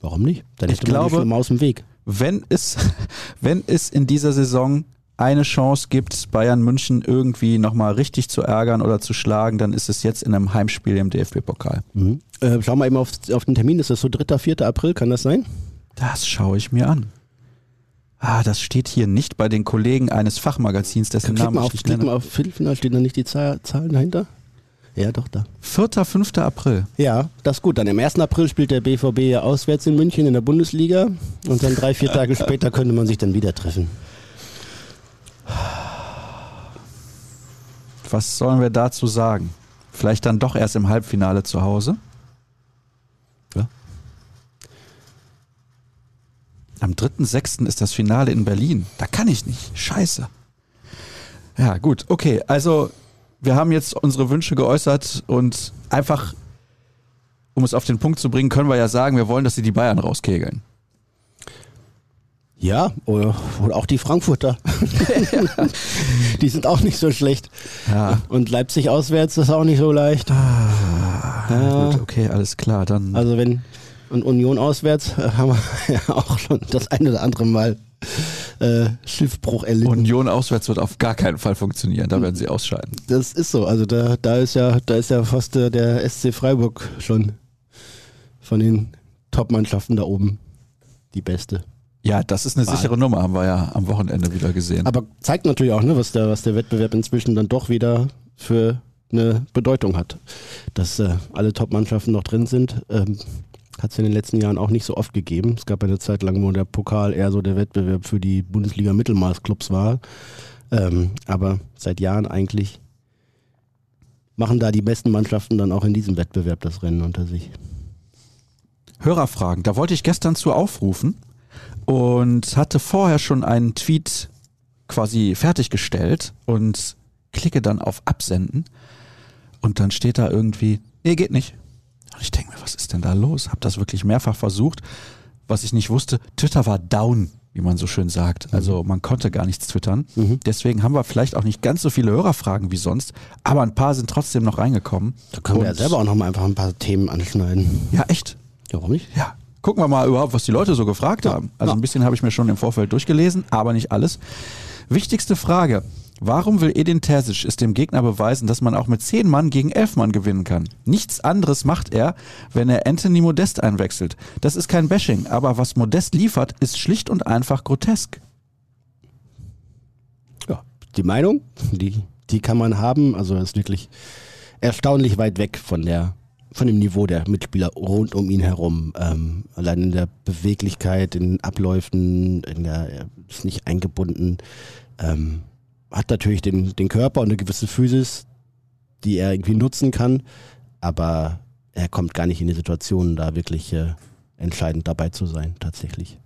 Warum nicht? Dann ich glaube, mal aus dem Weg. Wenn es, wenn es in dieser Saison eine Chance gibt, Bayern München irgendwie nochmal richtig zu ärgern oder zu schlagen, dann ist es jetzt in einem Heimspiel im DFB-Pokal. Mhm. Äh, schau mal eben auf, auf den Termin. Ist das so 3., 4. April? Kann das sein? Das schaue ich mir an. Ah, das steht hier nicht bei den Kollegen eines Fachmagazins, dessen Klick Namen mal ich auf, nicht klick nenne. mal auf Viertelfinale, steht da nicht die Zahl, Zahlen dahinter? Ja, doch, da. 4. 5. April. Ja, das ist gut. Dann im 1. April spielt der BVB ja auswärts in München in der Bundesliga und dann drei, vier Tage später könnte man sich dann wieder treffen. Was sollen wir dazu sagen? Vielleicht dann doch erst im Halbfinale zu Hause? Am 3.6. ist das Finale in Berlin. Da kann ich nicht. Scheiße. Ja, gut. Okay, also wir haben jetzt unsere Wünsche geäußert und einfach, um es auf den Punkt zu bringen, können wir ja sagen, wir wollen, dass sie die Bayern rauskegeln. Ja, oder, oder auch die Frankfurter. die sind auch nicht so schlecht. Ja. Und Leipzig auswärts ist auch nicht so leicht. Ah, Gut, okay, alles klar. Dann Also wenn und Union auswärts äh, haben wir ja auch schon das eine oder andere Mal äh, Schiffbruch erlitten. Union auswärts wird auf gar keinen Fall funktionieren. Da werden sie ausscheiden. Das ist so. Also da, da ist ja, da ist ja fast der, der SC Freiburg schon von den Top-Mannschaften da oben die beste. Ja, das ist eine Wahl. sichere Nummer, haben wir ja am Wochenende wieder gesehen. Aber zeigt natürlich auch, ne, was der, was der Wettbewerb inzwischen dann doch wieder für eine Bedeutung hat. Dass äh, alle Top-Mannschaften noch drin sind, ähm, hat es in den letzten Jahren auch nicht so oft gegeben. Es gab eine Zeit lang, wo der Pokal eher so der Wettbewerb für die Bundesliga-Mittelmaßclubs war. Ähm, aber seit Jahren eigentlich machen da die besten Mannschaften dann auch in diesem Wettbewerb das Rennen unter sich. Hörerfragen. Da wollte ich gestern zu aufrufen und hatte vorher schon einen Tweet quasi fertiggestellt und klicke dann auf Absenden und dann steht da irgendwie, nee, geht nicht. Und ich denke mir, was ist denn da los? Hab das wirklich mehrfach versucht. Was ich nicht wusste, Twitter war down, wie man so schön sagt. Also man konnte gar nichts twittern. Mhm. Deswegen haben wir vielleicht auch nicht ganz so viele Hörerfragen wie sonst, aber ein paar sind trotzdem noch reingekommen. Da können wir ja Und- selber auch noch mal einfach ein paar Themen anschneiden. Ja, echt? Ja, warum nicht? Ja, gucken wir mal überhaupt, was die Leute so gefragt haben. Also ein bisschen habe ich mir schon im Vorfeld durchgelesen, aber nicht alles. Wichtigste Frage. Warum will Edin Terzic es dem Gegner beweisen, dass man auch mit zehn Mann gegen elf Mann gewinnen kann? Nichts anderes macht er, wenn er Anthony Modest einwechselt. Das ist kein Bashing, aber was Modest liefert, ist schlicht und einfach grotesk. Ja, die Meinung, die, die kann man haben. Also ist wirklich erstaunlich weit weg von der von dem Niveau der Mitspieler rund um ihn herum. Ähm, allein in der Beweglichkeit, in den Abläufen, in der, er ist nicht eingebunden. Ähm, hat natürlich den, den Körper und eine gewisse Physis, die er irgendwie nutzen kann, aber er kommt gar nicht in die Situation, da wirklich äh, entscheidend dabei zu sein, tatsächlich.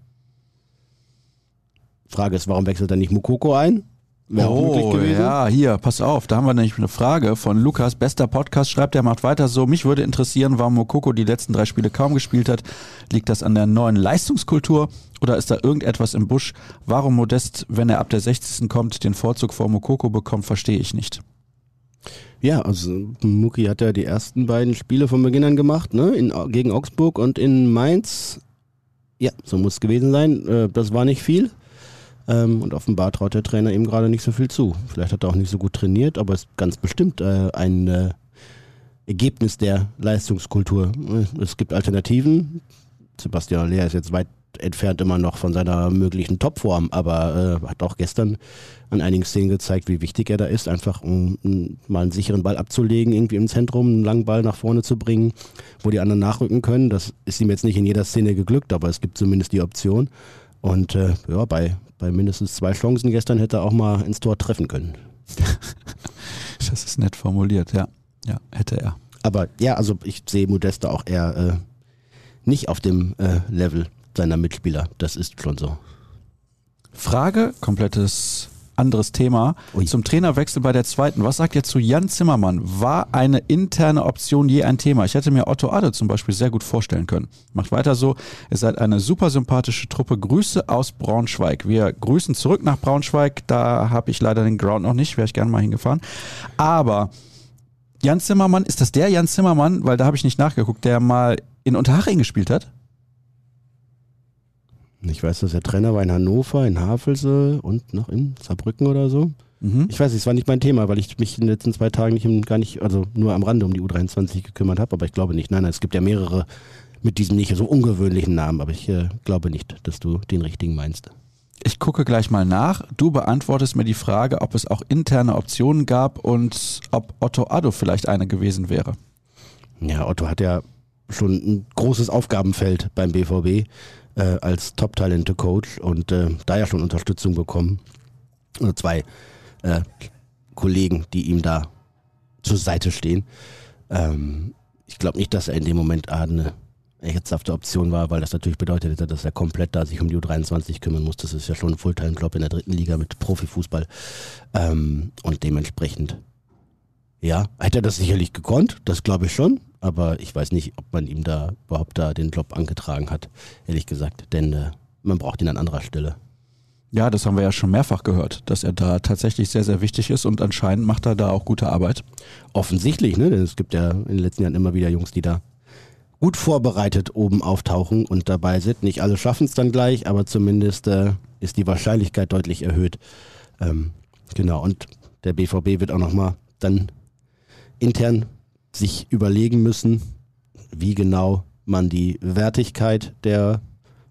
Frage ist, warum wechselt er nicht Mukoko ein? Wäre oh, ja, hier, pass auf, da haben wir nämlich eine Frage von Lukas, bester Podcast, schreibt er, macht weiter so. Mich würde interessieren, warum Mokoko die letzten drei Spiele kaum gespielt hat. Liegt das an der neuen Leistungskultur oder ist da irgendetwas im Busch? Warum Modest, wenn er ab der 60. kommt, den Vorzug vor Mokoko bekommt, verstehe ich nicht. Ja, also Muki hat ja die ersten beiden Spiele von Beginn an gemacht, ne? In, gegen Augsburg und in Mainz. Ja, so muss es gewesen sein. Äh, das war nicht viel. Ähm, und offenbar traut der Trainer ihm gerade nicht so viel zu. Vielleicht hat er auch nicht so gut trainiert, aber es ist ganz bestimmt äh, ein äh, Ergebnis der Leistungskultur. Es gibt Alternativen. Sebastian Aller ist jetzt weit entfernt immer noch von seiner möglichen Topform, aber äh, hat auch gestern an einigen Szenen gezeigt, wie wichtig er da ist, einfach um, um, mal einen sicheren Ball abzulegen, irgendwie im Zentrum, einen langen Ball nach vorne zu bringen, wo die anderen nachrücken können. Das ist ihm jetzt nicht in jeder Szene geglückt, aber es gibt zumindest die Option. Und äh, ja, bei, bei mindestens zwei Chancen gestern hätte er auch mal ins Tor treffen können. das ist nett formuliert, ja. Ja, hätte er. Aber ja, also ich sehe Modeste auch eher äh, nicht auf dem äh, Level seiner Mitspieler. Das ist schon so. Frage, komplettes anderes Thema. Ui. Zum Trainerwechsel bei der zweiten. Was sagt ihr zu Jan Zimmermann? War eine interne Option je ein Thema? Ich hätte mir Otto Adde zum Beispiel sehr gut vorstellen können. Macht weiter so. Ihr seid eine super sympathische Truppe. Grüße aus Braunschweig. Wir grüßen zurück nach Braunschweig. Da habe ich leider den Ground noch nicht. Wäre ich gerne mal hingefahren. Aber Jan Zimmermann, ist das der Jan Zimmermann? Weil da habe ich nicht nachgeguckt, der mal in Unterhaching gespielt hat? Ich weiß, dass er Trainer war in Hannover, in Havelse und noch in Saarbrücken oder so. Mhm. Ich weiß, es war nicht mein Thema, weil ich mich in den letzten zwei Tagen nicht gar nicht, also nur am Rande um die U23 gekümmert habe, aber ich glaube nicht. Nein, nein, es gibt ja mehrere mit diesem nicht so ungewöhnlichen Namen, aber ich äh, glaube nicht, dass du den richtigen meinst. Ich gucke gleich mal nach. Du beantwortest mir die Frage, ob es auch interne Optionen gab und ob Otto Addo vielleicht eine gewesen wäre. Ja, Otto hat ja schon ein großes Aufgabenfeld beim BVB äh, als Top-Talente-Coach und äh, da ja schon Unterstützung bekommen. Oder zwei äh, Kollegen, die ihm da zur Seite stehen. Ähm, ich glaube nicht, dass er in dem Moment eine ernsthafte Option war, weil das natürlich bedeutet hätte, dass er komplett da sich um die U23 kümmern muss. Das ist ja schon ein Fulltime-Job in der dritten Liga mit Profifußball. Ähm, und dementsprechend, ja, hätte er das sicherlich gekonnt, das glaube ich schon aber ich weiß nicht, ob man ihm da überhaupt da den Job angetragen hat, ehrlich gesagt, denn äh, man braucht ihn an anderer Stelle. Ja, das haben wir ja schon mehrfach gehört, dass er da tatsächlich sehr, sehr wichtig ist und anscheinend macht er da auch gute Arbeit. Offensichtlich, ne? Denn es gibt ja in den letzten Jahren immer wieder Jungs, die da gut vorbereitet oben auftauchen und dabei sind. Nicht alle schaffen es dann gleich, aber zumindest äh, ist die Wahrscheinlichkeit deutlich erhöht. Ähm, genau, und der BVB wird auch nochmal dann intern sich überlegen müssen, wie genau man die Wertigkeit der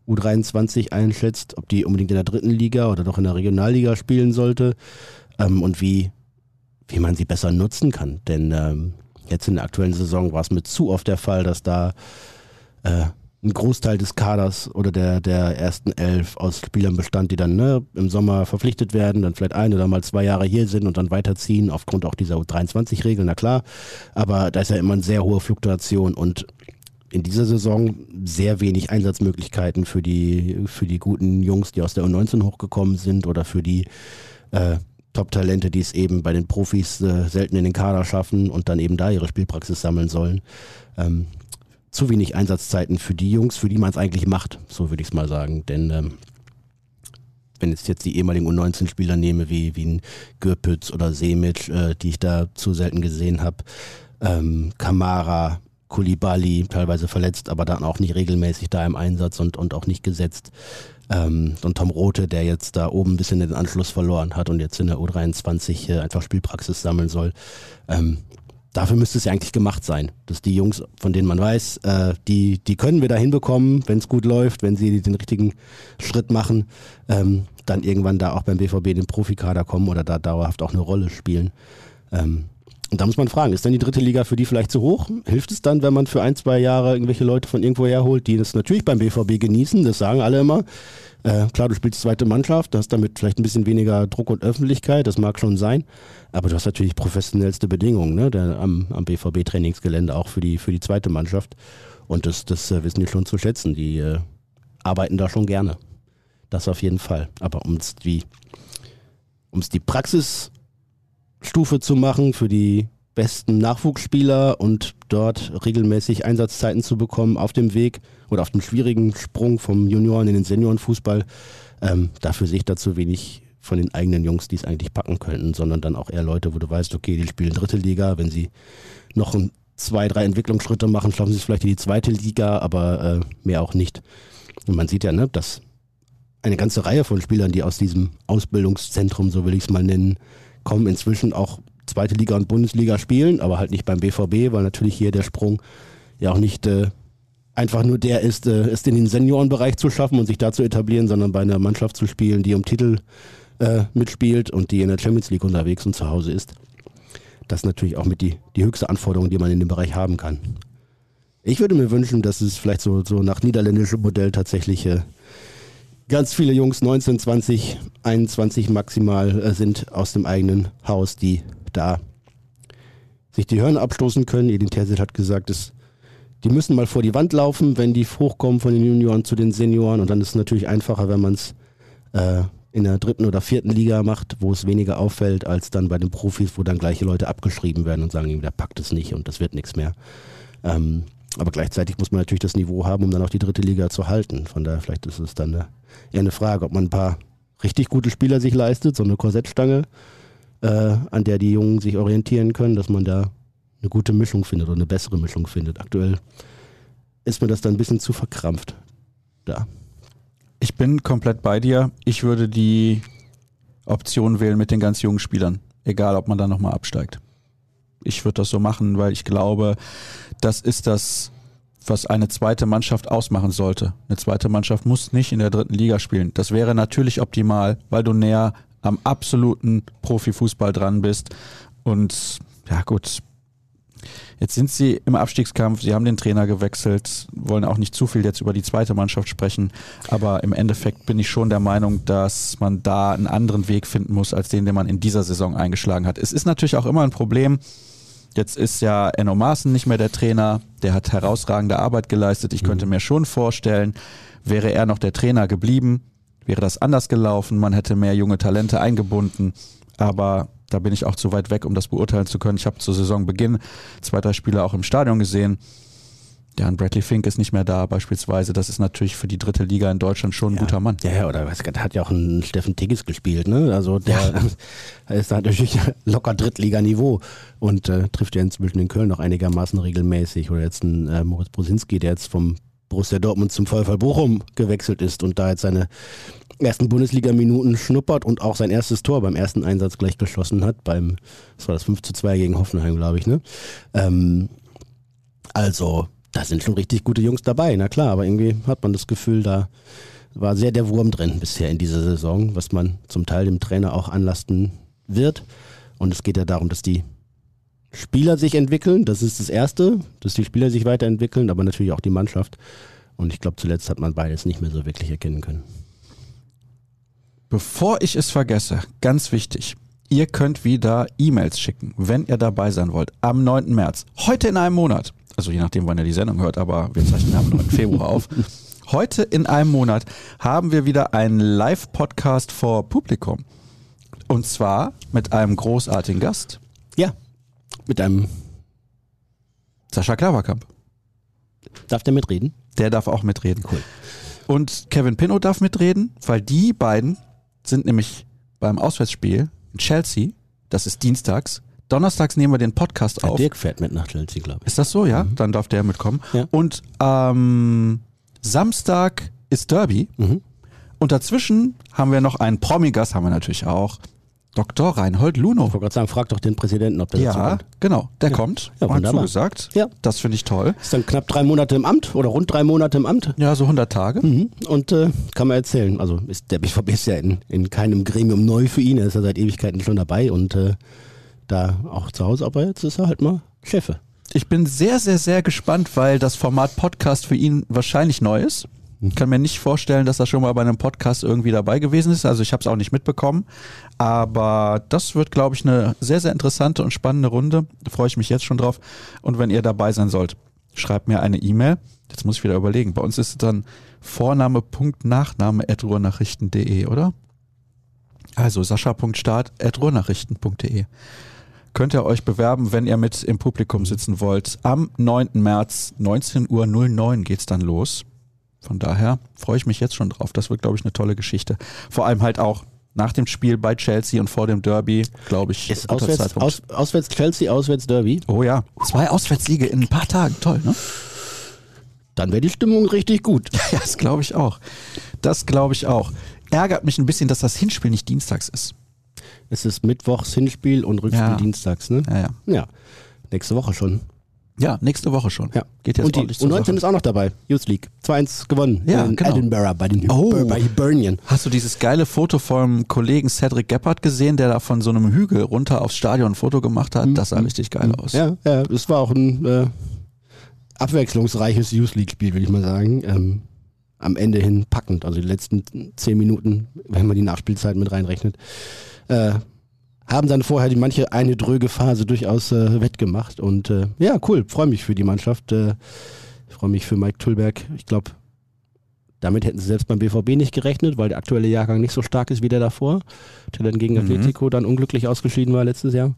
U23 einschätzt, ob die unbedingt in der dritten Liga oder doch in der Regionalliga spielen sollte ähm, und wie, wie man sie besser nutzen kann. Denn ähm, jetzt in der aktuellen Saison war es mit zu oft der Fall, dass da äh, ein Großteil des Kaders oder der, der ersten elf aus Spielern bestand, die dann ne, im Sommer verpflichtet werden, dann vielleicht ein oder mal zwei Jahre hier sind und dann weiterziehen, aufgrund auch dieser U23-Regeln, na klar. Aber da ist ja immer eine sehr hohe Fluktuation und in dieser Saison sehr wenig Einsatzmöglichkeiten für die, für die guten Jungs, die aus der U19 hochgekommen sind oder für die äh, Top-Talente, die es eben bei den Profis äh, selten in den Kader schaffen und dann eben da ihre Spielpraxis sammeln sollen. Ähm, zu wenig Einsatzzeiten für die Jungs, für die man es eigentlich macht, so würde ich es mal sagen. Denn ähm, wenn ich jetzt die ehemaligen U19-Spieler nehme, wie, wie ein Gürpütz oder Semic, äh, die ich da zu selten gesehen habe, ähm, Kamara, Kulibali teilweise verletzt, aber dann auch nicht regelmäßig da im Einsatz und, und auch nicht gesetzt. Ähm, und Tom Rote, der jetzt da oben ein bisschen den Anschluss verloren hat und jetzt in der U23 äh, einfach Spielpraxis sammeln soll. Ähm, dafür müsste es ja eigentlich gemacht sein, dass die Jungs, von denen man weiß, äh, die, die können wir da hinbekommen, wenn es gut läuft, wenn sie den richtigen Schritt machen, ähm, dann irgendwann da auch beim BVB in den Profikader kommen oder da dauerhaft auch eine Rolle spielen. Ähm, und da muss man fragen, ist dann die dritte Liga für die vielleicht zu hoch? Hilft es dann, wenn man für ein, zwei Jahre irgendwelche Leute von irgendwo herholt, die das natürlich beim BVB genießen, das sagen alle immer. Äh, klar, du spielst zweite Mannschaft, hast damit vielleicht ein bisschen weniger Druck und Öffentlichkeit, das mag schon sein, aber du hast natürlich professionellste Bedingungen ne, der, am, am BVB-Trainingsgelände auch für die, für die zweite Mannschaft. Und das, das äh, wissen die schon zu schätzen. Die äh, arbeiten da schon gerne. Das auf jeden Fall. Aber um es um's die Praxis Stufe zu machen für die besten Nachwuchsspieler und dort regelmäßig Einsatzzeiten zu bekommen auf dem Weg oder auf dem schwierigen Sprung vom Junioren in den Seniorenfußball. Ähm, dafür sehe ich da zu wenig von den eigenen Jungs, die es eigentlich packen könnten, sondern dann auch eher Leute, wo du weißt, okay, die spielen dritte Liga, wenn sie noch ein, zwei, drei Entwicklungsschritte machen, schaffen sie es vielleicht in die zweite Liga, aber äh, mehr auch nicht. Und man sieht ja, ne, dass eine ganze Reihe von Spielern, die aus diesem Ausbildungszentrum, so will ich es mal nennen, kommen inzwischen auch zweite Liga und Bundesliga spielen, aber halt nicht beim BVB, weil natürlich hier der Sprung ja auch nicht äh, einfach nur der ist, äh, es in den Seniorenbereich zu schaffen und sich da zu etablieren, sondern bei einer Mannschaft zu spielen, die um Titel äh, mitspielt und die in der Champions League unterwegs und zu Hause ist. Das ist natürlich auch mit die, die höchste Anforderung, die man in dem Bereich haben kann. Ich würde mir wünschen, dass es vielleicht so, so nach niederländischem Modell tatsächlich äh, ganz viele Jungs, 19, 20, 21 maximal, äh, sind aus dem eigenen Haus, die da sich die Hörner abstoßen können. Edin Terzic hat gesagt, dass die müssen mal vor die Wand laufen, wenn die hochkommen von den Junioren zu den Senioren. Und dann ist es natürlich einfacher, wenn man es äh, in der dritten oder vierten Liga macht, wo es weniger auffällt, als dann bei den Profis, wo dann gleiche Leute abgeschrieben werden und sagen, der packt es nicht und das wird nichts mehr. Ähm, aber gleichzeitig muss man natürlich das Niveau haben, um dann auch die dritte Liga zu halten. Von daher vielleicht ist es dann eine, eher eine Frage, ob man ein paar richtig gute Spieler sich leistet, so eine Korsettstange, äh, an der die Jungen sich orientieren können, dass man da eine gute Mischung findet oder eine bessere Mischung findet. Aktuell ist mir das dann ein bisschen zu verkrampft. Da. Ich bin komplett bei dir. Ich würde die Option wählen mit den ganz jungen Spielern, egal ob man da nochmal absteigt. Ich würde das so machen, weil ich glaube, das ist das, was eine zweite Mannschaft ausmachen sollte. Eine zweite Mannschaft muss nicht in der dritten Liga spielen. Das wäre natürlich optimal, weil du näher am absoluten Profifußball dran bist. Und ja gut, Jetzt sind sie im Abstiegskampf, sie haben den Trainer gewechselt, wollen auch nicht zu viel jetzt über die zweite Mannschaft sprechen, aber im Endeffekt bin ich schon der Meinung, dass man da einen anderen Weg finden muss, als den, den man in dieser Saison eingeschlagen hat. Es ist natürlich auch immer ein Problem, Jetzt ist ja Enno Maaßen nicht mehr der Trainer, der hat herausragende Arbeit geleistet. Ich könnte mhm. mir schon vorstellen, wäre er noch der Trainer geblieben, wäre das anders gelaufen, man hätte mehr junge Talente eingebunden. Aber da bin ich auch zu weit weg, um das beurteilen zu können. Ich habe zu Saisonbeginn zwei, drei Spiele auch im Stadion gesehen. Ja, und Bradley Fink ist nicht mehr da beispielsweise. Das ist natürlich für die dritte Liga in Deutschland schon ein ja. guter Mann. Ja, ja, oder der hat ja auch einen Steffen Tigges gespielt, ne? Also der ja. ist natürlich locker Drittliganiveau und äh, trifft ja inzwischen in Köln noch einigermaßen regelmäßig. Oder jetzt ein äh, Moritz Brosinski, der jetzt vom Borussia Dortmund zum VfL Bochum gewechselt ist und da jetzt seine ersten Bundesliga-Minuten schnuppert und auch sein erstes Tor beim ersten Einsatz gleich geschossen hat, beim, das war das 5 zu 2 gegen Hoffenheim, glaube ich, ne? Ähm, also, da sind schon richtig gute Jungs dabei, na klar, aber irgendwie hat man das Gefühl, da war sehr der Wurm drin bisher in dieser Saison, was man zum Teil dem Trainer auch anlasten wird. Und es geht ja darum, dass die Spieler sich entwickeln, das ist das Erste, dass die Spieler sich weiterentwickeln, aber natürlich auch die Mannschaft. Und ich glaube, zuletzt hat man beides nicht mehr so wirklich erkennen können. Bevor ich es vergesse, ganz wichtig, ihr könnt wieder E-Mails schicken, wenn ihr dabei sein wollt, am 9. März. Heute in einem Monat. Also je nachdem, wann ihr die Sendung hört, aber wir zeichnen am 9. Februar auf. Heute in einem Monat haben wir wieder einen Live-Podcast vor Publikum. Und zwar mit einem großartigen Gast. Ja, mit einem Sascha Klaverkamp. Darf der mitreden? Der darf auch mitreden. Cool. Und Kevin Pinot darf mitreden, weil die beiden sind nämlich beim Auswärtsspiel in Chelsea, das ist dienstags, donnerstags nehmen wir den Podcast Ja, auf. Dirk fährt mit nach Chelsea, glaube ich. Ist das so, ja? Dann darf der mitkommen. Ja. Und ähm, Samstag ist Derby. Mhm. Und dazwischen haben wir noch einen Promi-Gast, haben wir natürlich auch. Dr. Reinhold Luno. Ich wollte gerade sagen, frag doch den Präsidenten, ob der Ja, kommt. genau. Der kommt. Ja, hat zugesagt. Ja. Das finde ich toll. Ist dann knapp drei Monate im Amt oder rund drei Monate im Amt. Ja, so 100 Tage. Mhm. Und äh, kann man erzählen. Also ist, der BVB ist ja in, in keinem Gremium neu für ihn. Er ist ja seit Ewigkeiten schon dabei und äh, da auch zu Hause. Aber jetzt ist er halt mal Chefe. Ich bin sehr, sehr, sehr gespannt, weil das Format Podcast für ihn wahrscheinlich neu ist. Ich kann mir nicht vorstellen, dass er schon mal bei einem Podcast irgendwie dabei gewesen ist. Also ich habe es auch nicht mitbekommen. Aber das wird, glaube ich, eine sehr, sehr interessante und spannende Runde. Da freue ich mich jetzt schon drauf. Und wenn ihr dabei sein sollt, schreibt mir eine E-Mail. Jetzt muss ich wieder überlegen. Bei uns ist es dann Vorname.nachname.ruhrnachrichten.de, oder? Also sascha.start.ruhrnachrichten.de könnt ihr euch bewerben, wenn ihr mit im Publikum sitzen wollt. Am 9. März, 19.09 Uhr geht's dann los. Von daher freue ich mich jetzt schon drauf. Das wird, glaube ich, eine tolle Geschichte. Vor allem halt auch nach dem Spiel bei Chelsea und vor dem Derby, glaube ich, Ist auswärts, aus, auswärts Chelsea, auswärts Derby. oh ja, zwei Auswärtssiege in ein paar Tagen. Toll, ne? Dann wäre die Stimmung richtig gut. Ja, das glaube ich auch. Das glaube ich auch. Ärgert mich ein bisschen, dass das Hinspiel nicht dienstags ist. Es ist Mittwochs Hinspiel und Rückspiel Ja. dienstags, ne? Ja, ja. Ja. Nächste Woche schon. Ja, nächste Woche schon. Ja. Geht jetzt und die zur U19 Sache. ist auch noch dabei. Youth League. 2-1 gewonnen. Ja, in genau. Edinburgh bei den Oh. bei Hibernian. Hast du dieses geile Foto vom Kollegen Cedric Gebhardt gesehen, der da von so einem Hügel runter aufs Stadion ein Foto gemacht hat? Das sah richtig geil aus. Ja, ja, es war auch ein äh, abwechslungsreiches Youth League-Spiel, will ich mal sagen. Ähm, am Ende hin packend, also die letzten zehn Minuten, wenn man die Nachspielzeit mit reinrechnet, äh, haben dann vorher die manche eine dröge Phase durchaus äh, wettgemacht. Und äh, ja, cool, freue mich für die Mannschaft. Äh, freue mich für Mike Tullberg. Ich glaube, damit hätten sie selbst beim BVB nicht gerechnet, weil der aktuelle Jahrgang nicht so stark ist wie der davor, der dann gegen Mhm. Atletico dann unglücklich ausgeschieden war letztes Jahr.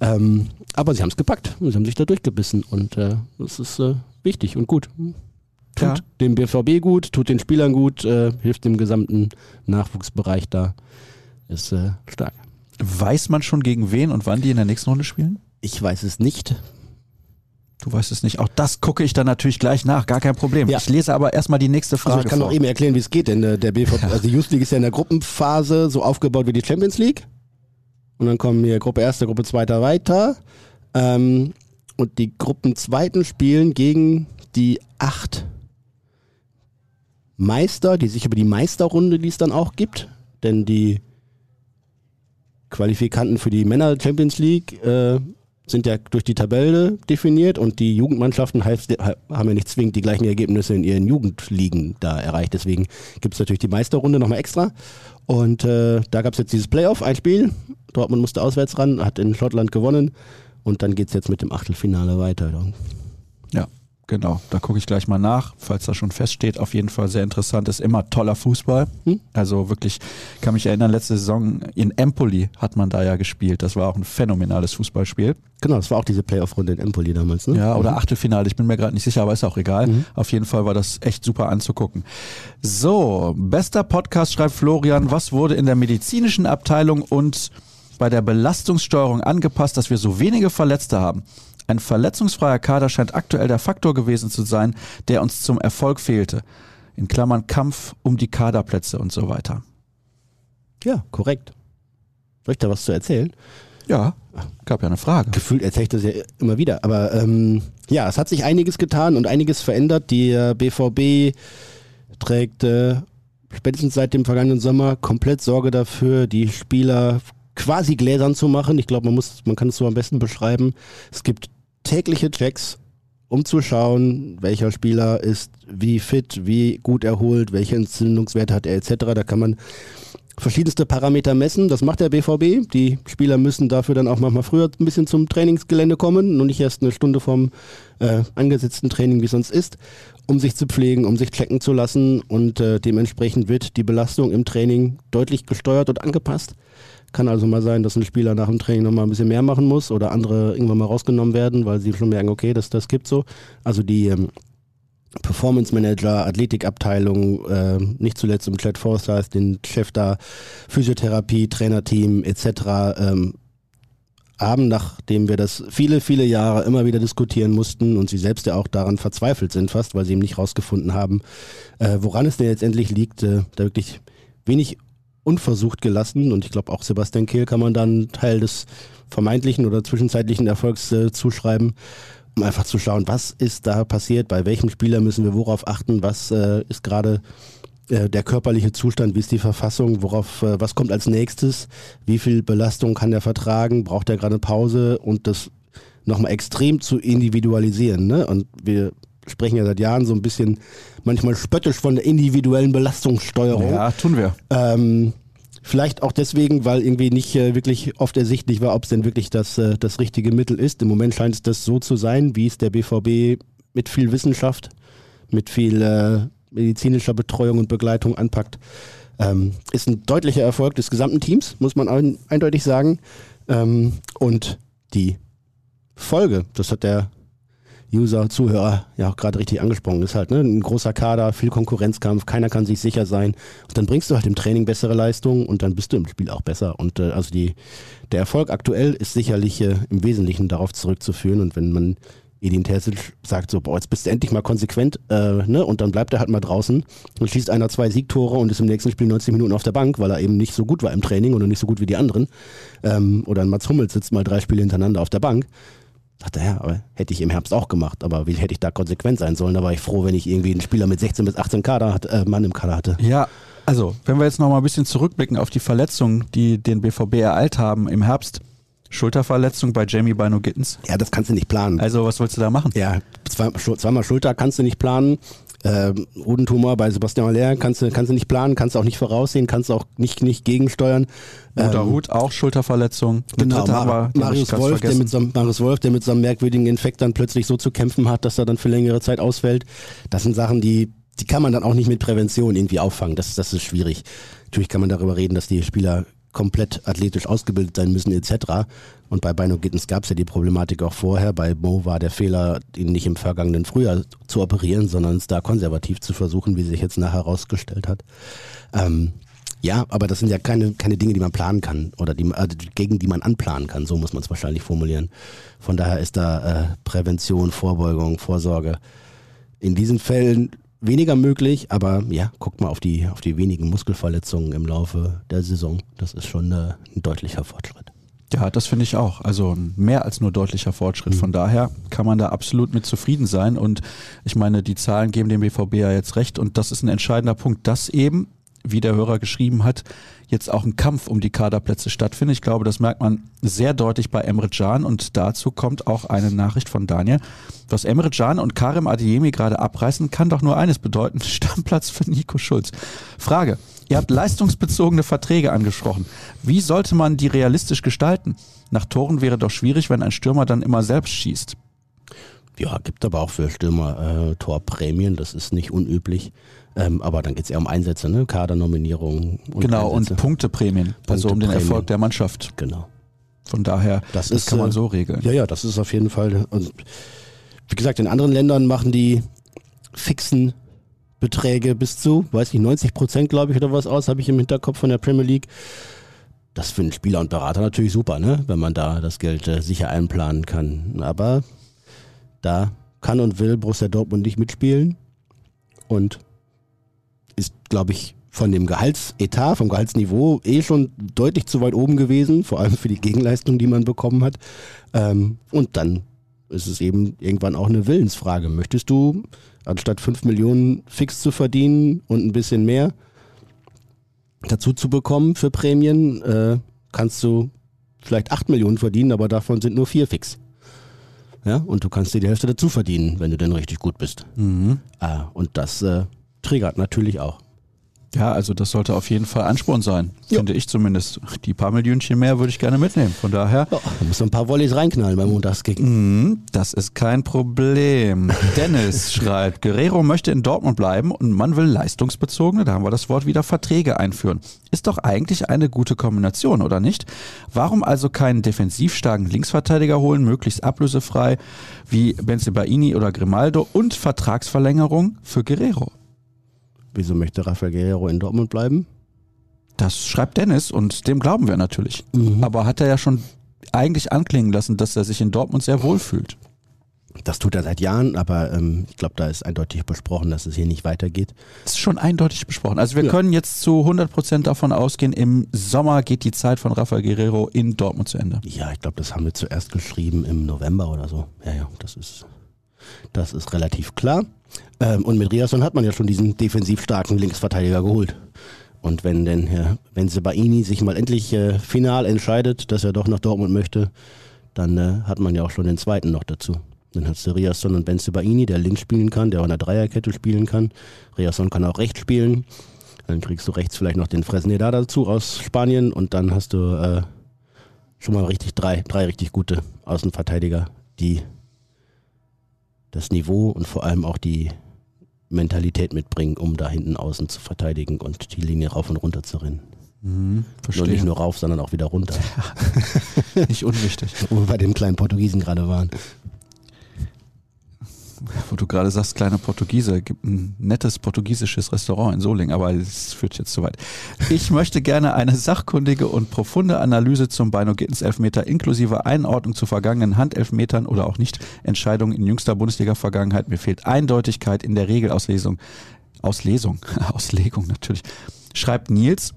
Ähm, aber sie haben es gepackt. Sie haben sich da durchgebissen und äh, das ist äh, wichtig und gut. Tut Ja. dem BVB gut, tut den Spielern gut, äh, hilft dem gesamten Nachwuchsbereich da. Ist äh, stark. Weiß man schon gegen wen und wann die in der nächsten Runde spielen? Ich weiß es nicht. Du weißt es nicht. Auch das gucke ich dann natürlich gleich nach, gar kein Problem. Ja. Ich lese aber erstmal die nächste Frage Also ich kann vor. auch eben erklären, wie es geht, denn äh, der BVB, also die Youth League ist ja in der Gruppenphase so aufgebaut wie die Champions League. Und dann kommen hier Gruppe Erste, Gruppe Zweiter weiter. Ähm, und die Gruppen Zweiten spielen gegen die acht Meister, die sich über die Meisterrunde, die es dann auch gibt, denn die Qualifikanten für die Männer Champions League äh, sind ja durch die Tabelle definiert und die Jugendmannschaften haben ja nicht zwingend die gleichen Ergebnisse in ihren Jugendligen da erreicht. Deswegen gibt es natürlich die Meisterrunde nochmal extra. Und äh, da gab es jetzt dieses Playoff, ein Spiel. Dortmund musste auswärts ran, hat in Schottland gewonnen. Und dann geht es jetzt mit dem Achtelfinale weiter. Ja, genau. Da gucke ich gleich mal nach, falls das schon feststeht. Auf jeden Fall sehr interessant. Ist immer toller Fußball. Hm? Also wirklich, kann mich erinnern, letzte Saison in Empoli hat man da ja gespielt. Das war auch ein phänomenales Fußballspiel. Genau, das war auch diese Playoff-Runde in Empoli damals. Ne? Ja, oder Achtelfinale, ich bin mir gerade nicht sicher, aber ist auch egal. Mhm. Auf jeden Fall war das echt super anzugucken. So, bester Podcast schreibt Florian, was wurde in der medizinischen Abteilung und bei der Belastungssteuerung angepasst, dass wir so wenige Verletzte haben? Ein verletzungsfreier Kader scheint aktuell der Faktor gewesen zu sein, der uns zum Erfolg fehlte. In Klammern Kampf um die Kaderplätze und so weiter. ja, korrekt. Soll ich da was zu erzählen? Ja, gab ja eine Frage. Gefühlt erzähle ich das ja immer wieder. Aber ähm, ja, es hat sich einiges getan und einiges verändert. Die äh, BVB trägt äh, spätestens seit dem vergangenen Sommer komplett Sorge dafür, die Spieler quasi gläsern zu machen. Ich glaube, man muss, man kann es so am besten beschreiben. Es gibt tägliche Checks, um zu schauen, welcher Spieler ist wie fit, wie gut erholt, welche Entzündungswerte hat er etc. Da kann man verschiedenste Parameter messen. Das macht der BVB. Die Spieler müssen dafür dann auch manchmal früher ein bisschen zum Trainingsgelände kommen und nicht erst eine Stunde vom äh, angesetzten Training, wie es sonst ist, um sich zu pflegen, um sich checken zu lassen und äh, dementsprechend wird die Belastung im Training deutlich gesteuert und angepasst. Kann also mal sein, dass ein Spieler nach dem Training nochmal ein bisschen mehr machen muss oder andere irgendwann mal rausgenommen werden, weil sie schon merken, okay, das, das gibt so. Also die ähm, Performance Manager, Athletikabteilung, äh, nicht zuletzt im Chad Forsyth, den Chef da, Physiotherapie, Trainerteam etc. Ähm, Abend, nachdem wir das viele, viele Jahre immer wieder diskutieren mussten und sie selbst ja auch daran verzweifelt sind fast, weil sie eben nicht rausgefunden haben, äh, woran es denn jetzt endlich liegt, äh, da wirklich wenig unversucht gelassen und ich glaube auch Sebastian Kehl kann man dann Teil des vermeintlichen oder zwischenzeitlichen Erfolgs äh, zuschreiben, um einfach zu schauen, was ist da passiert, bei welchem Spieler müssen wir worauf achten, was äh, ist gerade äh, der körperliche Zustand, wie ist die Verfassung, worauf, äh, was kommt als nächstes, wie viel Belastung kann er vertragen, braucht er gerade Pause und das nochmal extrem zu individualisieren. Ne? Und wir sprechen ja seit Jahren so ein bisschen manchmal spöttisch von der individuellen Belastungssteuerung. Ja, tun wir. Ähm, vielleicht auch deswegen, weil irgendwie nicht äh, wirklich oft ersichtlich war, ob es denn wirklich das, äh, das richtige Mittel ist. Im Moment scheint es das so zu sein, wie es der BVB mit viel Wissenschaft, mit viel äh, medizinischer Betreuung und Begleitung anpackt. Ähm, ist ein deutlicher Erfolg des gesamten Teams, muss man ein, eindeutig sagen. Ähm, und die Folge, das hat der User, Zuhörer ja auch gerade richtig angesprochen, ist halt ne, ein großer Kader, viel Konkurrenzkampf, keiner kann sich sicher sein. Und dann bringst du halt im Training bessere Leistungen und dann bist du im Spiel auch besser. Und äh, also die, der Erfolg aktuell ist sicherlich äh, im Wesentlichen darauf zurückzuführen. Und wenn man Edin Terzic sagt so, boah, jetzt bist du endlich mal konsequent, äh, ne? Und dann bleibt er halt mal draußen und schießt einer zwei Siegtore und ist im nächsten Spiel 90 Minuten auf der Bank, weil er eben nicht so gut war im Training oder nicht so gut wie die anderen. Ähm, oder ein Mats Hummels sitzt mal drei Spiele hintereinander auf der Bank. Er, ja, aber hätte ich im Herbst auch gemacht, aber wie hätte ich da konsequent sein sollen? Da war ich froh, wenn ich irgendwie einen Spieler mit 16 bis 18 Kader hat, äh, Mann im Kader hatte. Ja, also, wenn wir jetzt noch mal ein bisschen zurückblicken auf die Verletzungen, die den BVB ereilt haben im Herbst, Schulterverletzung bei Jamie Bino Gittens. Ja, das kannst du nicht planen. Also, was willst du da machen? Ja, zwei, zweimal Schulter kannst du nicht planen. Ähm, Hodentumor bei Sebastian Aller kannst du, kannst du nicht planen, kannst du auch nicht voraussehen, kannst du auch nicht, nicht gegensteuern. Oder ähm, Hut, auch Schulterverletzung. Genau, Mar wir, Marius, Wolf, der mit so, Marius Wolf, der mit so einem merkwürdigen Infekt dann plötzlich so zu kämpfen hat, dass er dann für längere Zeit ausfällt. Das sind Sachen, die, die kann man dann auch nicht mit Prävention irgendwie auffangen. Das, das ist schwierig. Natürlich kann man darüber reden, dass die Spieler komplett athletisch ausgebildet sein müssen etc. Und bei Beino Gittens gab es ja die Problematik auch vorher. Bei Mo war der Fehler, ihn nicht im vergangenen Frühjahr zu operieren, sondern es da konservativ zu versuchen, wie sich jetzt nachher herausgestellt hat. Ähm, ja, aber das sind ja keine, keine Dinge, die man planen kann oder die, äh, gegen die man anplanen kann. So muss man es wahrscheinlich formulieren. Von daher ist da äh, Prävention, Vorbeugung, Vorsorge in diesen Fällen weniger möglich, aber ja, guckt mal auf die, auf die wenigen Muskelverletzungen im Laufe der Saison. Das ist schon äh, ein deutlicher Fortschritt. Ja, das finde ich auch. Also mehr als nur deutlicher Fortschritt. Mhm. Von daher kann man da absolut mit zufrieden sein. Und ich meine, die Zahlen geben dem BVB ja jetzt recht. Und das ist ein entscheidender Punkt, dass eben, wie der Hörer geschrieben hat, jetzt auch ein Kampf um die Kaderplätze stattfindet. Ich glaube, das merkt man sehr deutlich bei Emre Can und dazu kommt auch eine Nachricht von Daniel. Was Emre Can und Karim Adiemi gerade abreißen, kann doch nur eines bedeuten, Stammplatz für Nico Schulz. Frage, ihr habt leistungsbezogene Verträge angesprochen. Wie sollte man die realistisch gestalten? Nach Toren wäre doch schwierig, wenn ein Stürmer dann immer selbst schießt. Ja, gibt aber auch für Stürmer äh, Torprämien, das ist nicht unüblich. Ähm, aber dann geht es eher um Einsätze, ne? Kadernominierung. Und genau, Einsätze. und Punkteprämien, Punkte also um den Erfolg der Mannschaft. Genau. Von daher, das, das ist, kann man so regeln. Ja, ja, das ist auf jeden Fall. Und wie gesagt, in anderen Ländern machen die fixen Beträge bis zu, weiß nicht, 90 Prozent, glaube ich, oder was aus, habe ich im Hinterkopf von der Premier League. Das finden Spieler und Berater natürlich super, ne? wenn man da das Geld äh, sicher einplanen kann. Aber da kann und will Borussia Dortmund nicht mitspielen und ist, glaube ich, von dem Gehaltsetat, vom Gehaltsniveau eh schon deutlich zu weit oben gewesen, vor allem für die Gegenleistung, die man bekommen hat. Ähm, und dann ist es eben irgendwann auch eine Willensfrage. Möchtest du, anstatt 5 Millionen fix zu verdienen und ein bisschen mehr dazu zu bekommen für Prämien, äh, kannst du vielleicht 8 Millionen verdienen, aber davon sind nur 4 fix. Ja, und du kannst dir die Hälfte dazu verdienen, wenn du denn richtig gut bist. Mhm. Ah, und das äh, triggert natürlich auch. Ja, also das sollte auf jeden Fall Ansporn sein, jo. finde ich zumindest. Die paar Millionchen mehr würde ich gerne mitnehmen. Von daher. Ja, da muss ein paar Volleys reinknallen beim Montagskick. Mm, das ist kein Problem. Dennis schreibt, Guerrero möchte in Dortmund bleiben und man will leistungsbezogene, da haben wir das Wort wieder, Verträge einführen. Ist doch eigentlich eine gute Kombination, oder nicht? Warum also keinen defensiv starken Linksverteidiger holen, möglichst ablösefrei, wie Benzibaini oder Grimaldo und Vertragsverlängerung für Guerrero? Wieso möchte Rafael Guerrero in Dortmund bleiben? Das schreibt Dennis und dem glauben wir natürlich. Mhm. Aber hat er ja schon eigentlich anklingen lassen, dass er sich in Dortmund sehr wohl fühlt. Das tut er seit Jahren, aber ähm, ich glaube, da ist eindeutig besprochen, dass es hier nicht weitergeht. Das ist schon eindeutig besprochen. Also wir Ja. können jetzt zu 100% davon ausgehen, im Sommer geht die Zeit von Rafael Guerrero in Dortmund zu Ende. Ja, ich glaube, das haben wir zuerst geschrieben im November oder so. Ja, ja, das ist, das ist relativ klar. Ähm, und mit Riasson hat man ja schon diesen defensiv starken Linksverteidiger geholt. Und wenn denn Herr Benzebaini sich mal endlich äh, final entscheidet, dass er doch nach Dortmund möchte, dann äh, hat man ja auch schon den zweiten noch dazu. Dann hast du Riasson und Benzebaini, der links spielen kann, der auch in der Dreierkette spielen kann. Riasson kann auch rechts spielen. Dann kriegst du rechts vielleicht noch den Fresneda dazu aus Spanien und dann hast du äh, schon mal richtig drei, drei richtig gute Außenverteidiger, die das Niveau und vor allem auch die Mentalität mitbringen, um da hinten außen zu verteidigen und die Linie rauf und runter zu rennen. Mhm, Nur nicht nur rauf, sondern auch wieder runter. nicht unwichtig. Wo wir bei dem kleinen Portugiesen gerade waren. Wo du gerade sagst, kleiner Portugiese, gibt ein nettes portugiesisches Restaurant in Solingen, aber es führt jetzt zu weit. Ich möchte gerne eine sachkundige und profunde Analyse zum Beino Gittens Elfmeter inklusive Einordnung zu vergangenen Handelfmetern oder auch nicht Entscheidungen in jüngster Bundesliga-Vergangenheit. Mir fehlt Eindeutigkeit in der Regelauslesung. Auslesung, Auslegung natürlich. Schreibt Nils.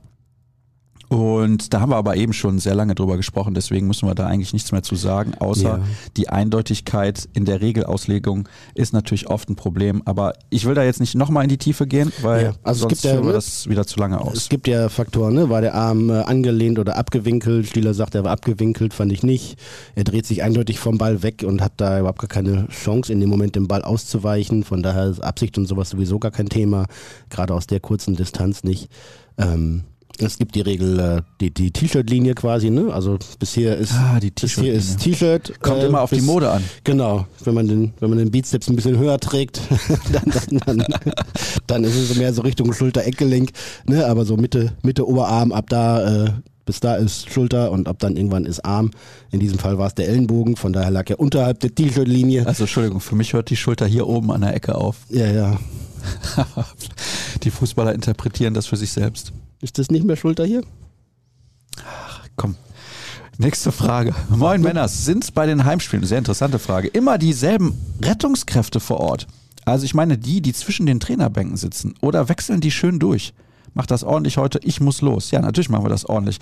Und da haben wir aber eben schon sehr lange drüber gesprochen, deswegen müssen wir da eigentlich nichts mehr zu sagen, außer Ja. die Eindeutigkeit in der Regelauslegung ist natürlich oft ein Problem. Aber ich will da jetzt nicht nochmal in die Tiefe gehen, weil Ja, also es sonst gibt ja, führen wir das wieder zu lange Es aus. gibt ja Faktoren, ne? War der Arm äh, angelehnt oder abgewinkelt? Stieler sagt, er war abgewinkelt, fand ich nicht. Er dreht sich eindeutig vom Ball weg und hat da überhaupt gar keine Chance, in dem Moment den Ball auszuweichen. Von daher ist Absicht und sowas sowieso gar kein Thema, gerade aus der kurzen Distanz nicht. Ähm, es gibt die Regel, äh, die, die T-Shirt-Linie quasi, ne? Also bisher ist, Ah, die bisher ist. T-Shirt. Kommt äh, immer auf die bis- Mode an. Genau, wenn man den, wenn man den Bizeps ein bisschen höher trägt, dann, dann, dann, dann ist es mehr so Richtung Schulter-Eckgelenk, ne? aber so Mitte, Mitte Oberarm, ab da, äh, bis da ist Schulter und ab dann irgendwann ist Arm. In diesem Fall war es der Ellenbogen, von daher lag er unterhalb der T-Shirt-Linie. Also Entschuldigung, für mich hört die Schulter hier oben an der Ecke auf. Ja, ja. Die Fußballer interpretieren das für sich selbst. Ist das nicht mehr Schulter hier? Komm. Nächste Frage. Moin Männers, sind bei den Heimspielen, sehr interessante Frage, immer dieselben Rettungskräfte vor Ort? Also ich meine die, die zwischen den Trainerbänken sitzen oder wechseln die schön durch? Macht das ordentlich heute, ich muss los. Ja, natürlich machen wir das ordentlich.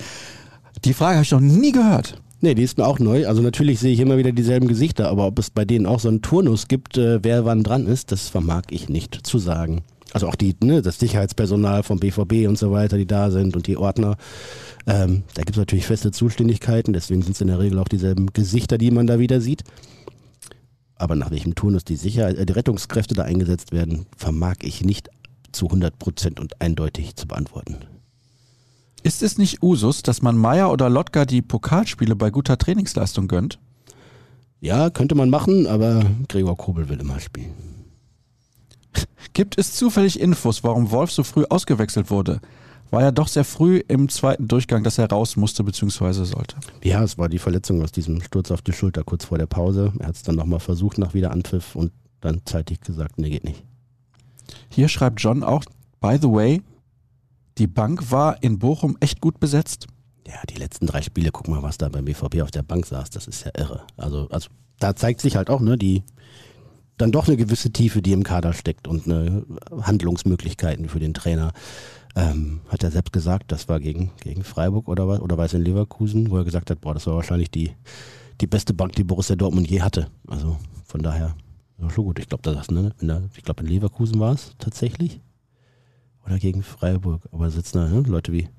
Die Frage habe ich noch nie gehört. Nee, die ist mir auch neu. Also natürlich sehe ich immer wieder dieselben Gesichter, aber ob es bei denen auch so einen Turnus gibt, äh, wer wann dran ist, das vermag ich nicht zu sagen. Also auch die, ne, das Sicherheitspersonal vom BVB und so weiter, die da sind und die Ordner. Ähm, da gibt es natürlich feste Zuständigkeiten, deswegen sind es in der Regel auch dieselben Gesichter, die man da wieder sieht. Aber nach welchem Turnus die Sicherheit, äh, die Rettungskräfte da eingesetzt werden, vermag ich nicht zu 100 Prozent und eindeutig zu beantworten. Ist es nicht Usus, dass man Meier oder Lotka die Pokalspiele bei guter Trainingsleistung gönnt? Ja, könnte man machen, aber Gregor Kobel will immer spielen. Gibt es zufällig Infos, warum Wolf so früh ausgewechselt wurde? War ja doch sehr früh im zweiten Durchgang, dass er raus musste bzw. sollte. Ja, es war die Verletzung aus diesem Sturz auf die Schulter kurz vor der Pause. Er hat es dann nochmal versucht nach Wiederanpfiff und dann zeitig gesagt, nee, geht nicht. Hier schreibt John auch, by the way, die Bank war in Bochum echt gut besetzt. Ja, die letzten drei Spiele, guck mal, was da beim BVB auf der Bank saß, das ist ja irre. Also, also da zeigt sich halt auch, ne, die dann doch eine gewisse Tiefe, die im Kader steckt und eine Handlungsmöglichkeiten für den Trainer. Ähm, hat er selbst gesagt, das war gegen, gegen Freiburg oder was, oder war es in Leverkusen, wo er gesagt hat, boah, das war wahrscheinlich die, die beste Bank, die Borussia Dortmund je hatte. Also von daher, ja, schon gut. Ich glaube, das, ne, in ich glaube, in Leverkusen war es tatsächlich. Oder gegen Freiburg. Aber sitzen da ne, Leute wie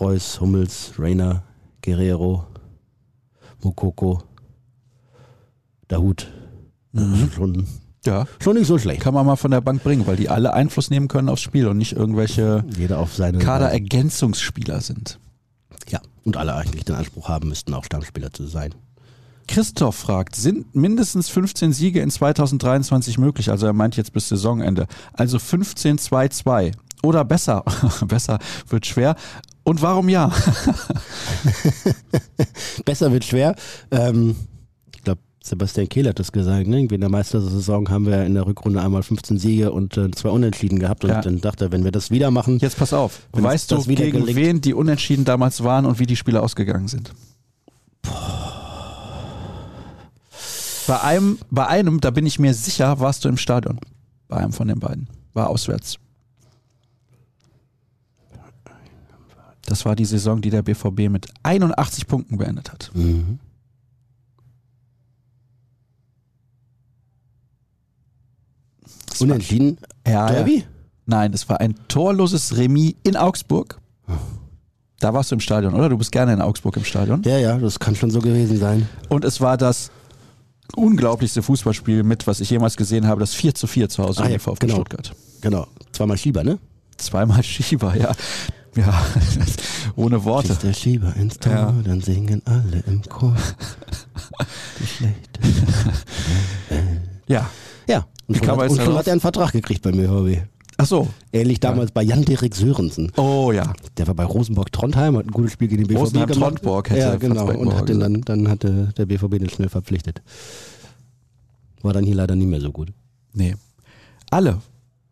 Reus, Hummels, Reiner, Guerrero, Mukoko, Dahut. Mhm. Schon, Ja. schon nicht so schlecht. Kann man mal von der Bank bringen, weil die alle Einfluss nehmen können aufs Spiel und nicht irgendwelche Jeder auf seine Kaderergänzungsspieler sind. Ja, und alle eigentlich den Anspruch haben müssten, auch Stammspieler zu sein. Christoph fragt, sind mindestens 15 Siege in 2023 möglich? Also er meint jetzt bis Saisonende. Also 15-2-2. Oder besser. besser wird schwer. Und warum ja? Besser wird schwer. Ähm, Sebastian Kehl hat das gesagt. Ne? Irgendwie in der Meistersaison haben wir in der Rückrunde einmal 15 Siege und äh, zwei Unentschieden gehabt. Und Ja. dann dachte er, wenn wir das wieder machen, Jetzt pass auf. Weißt du, gegen gelingt- wen die Unentschieden damals waren und wie die Spiele ausgegangen sind? bei einem, bei einem, da bin ich mir sicher, warst du im Stadion. Bei einem von den beiden. War auswärts. Das war die Saison, die der BVB mit 81 Punkten beendet hat. Mhm. Unentschieden. Ja, Derby? Ja. Nein, es war ein torloses Remis in Augsburg. Da warst du im Stadion, oder? Du bist gerne in Augsburg im Stadion. Ja, ja, das kann schon so gewesen sein. Und es war das unglaublichste Fußballspiel mit, was ich jemals gesehen habe, das 4 zu 4 zu Hause Ah, in ja, VfB genau. Stuttgart. Genau. Zweimal Schieber, ne? Zweimal Schieber, ja. Ja, ohne Worte. Schießt der Schieber ins Tor, Ja. dann singen alle im Chor. Die schlechte. Ja. Ja, und schon, er hat, und schon hat er einen Vertrag gekriegt beim ÖVB. Ach so. Ähnlich damals bei Jan-Derek Sörensen. Oh ja. Der war bei Rosenborg-Trondheim, hat ein gutes Spiel gegen den BVB gemacht. Rosenheim-Trondborg hätte ja, genau. Und hat den dann, dann hatte der BVB den schnell verpflichtet. War dann hier leider nicht mehr so gut. Nee. Alle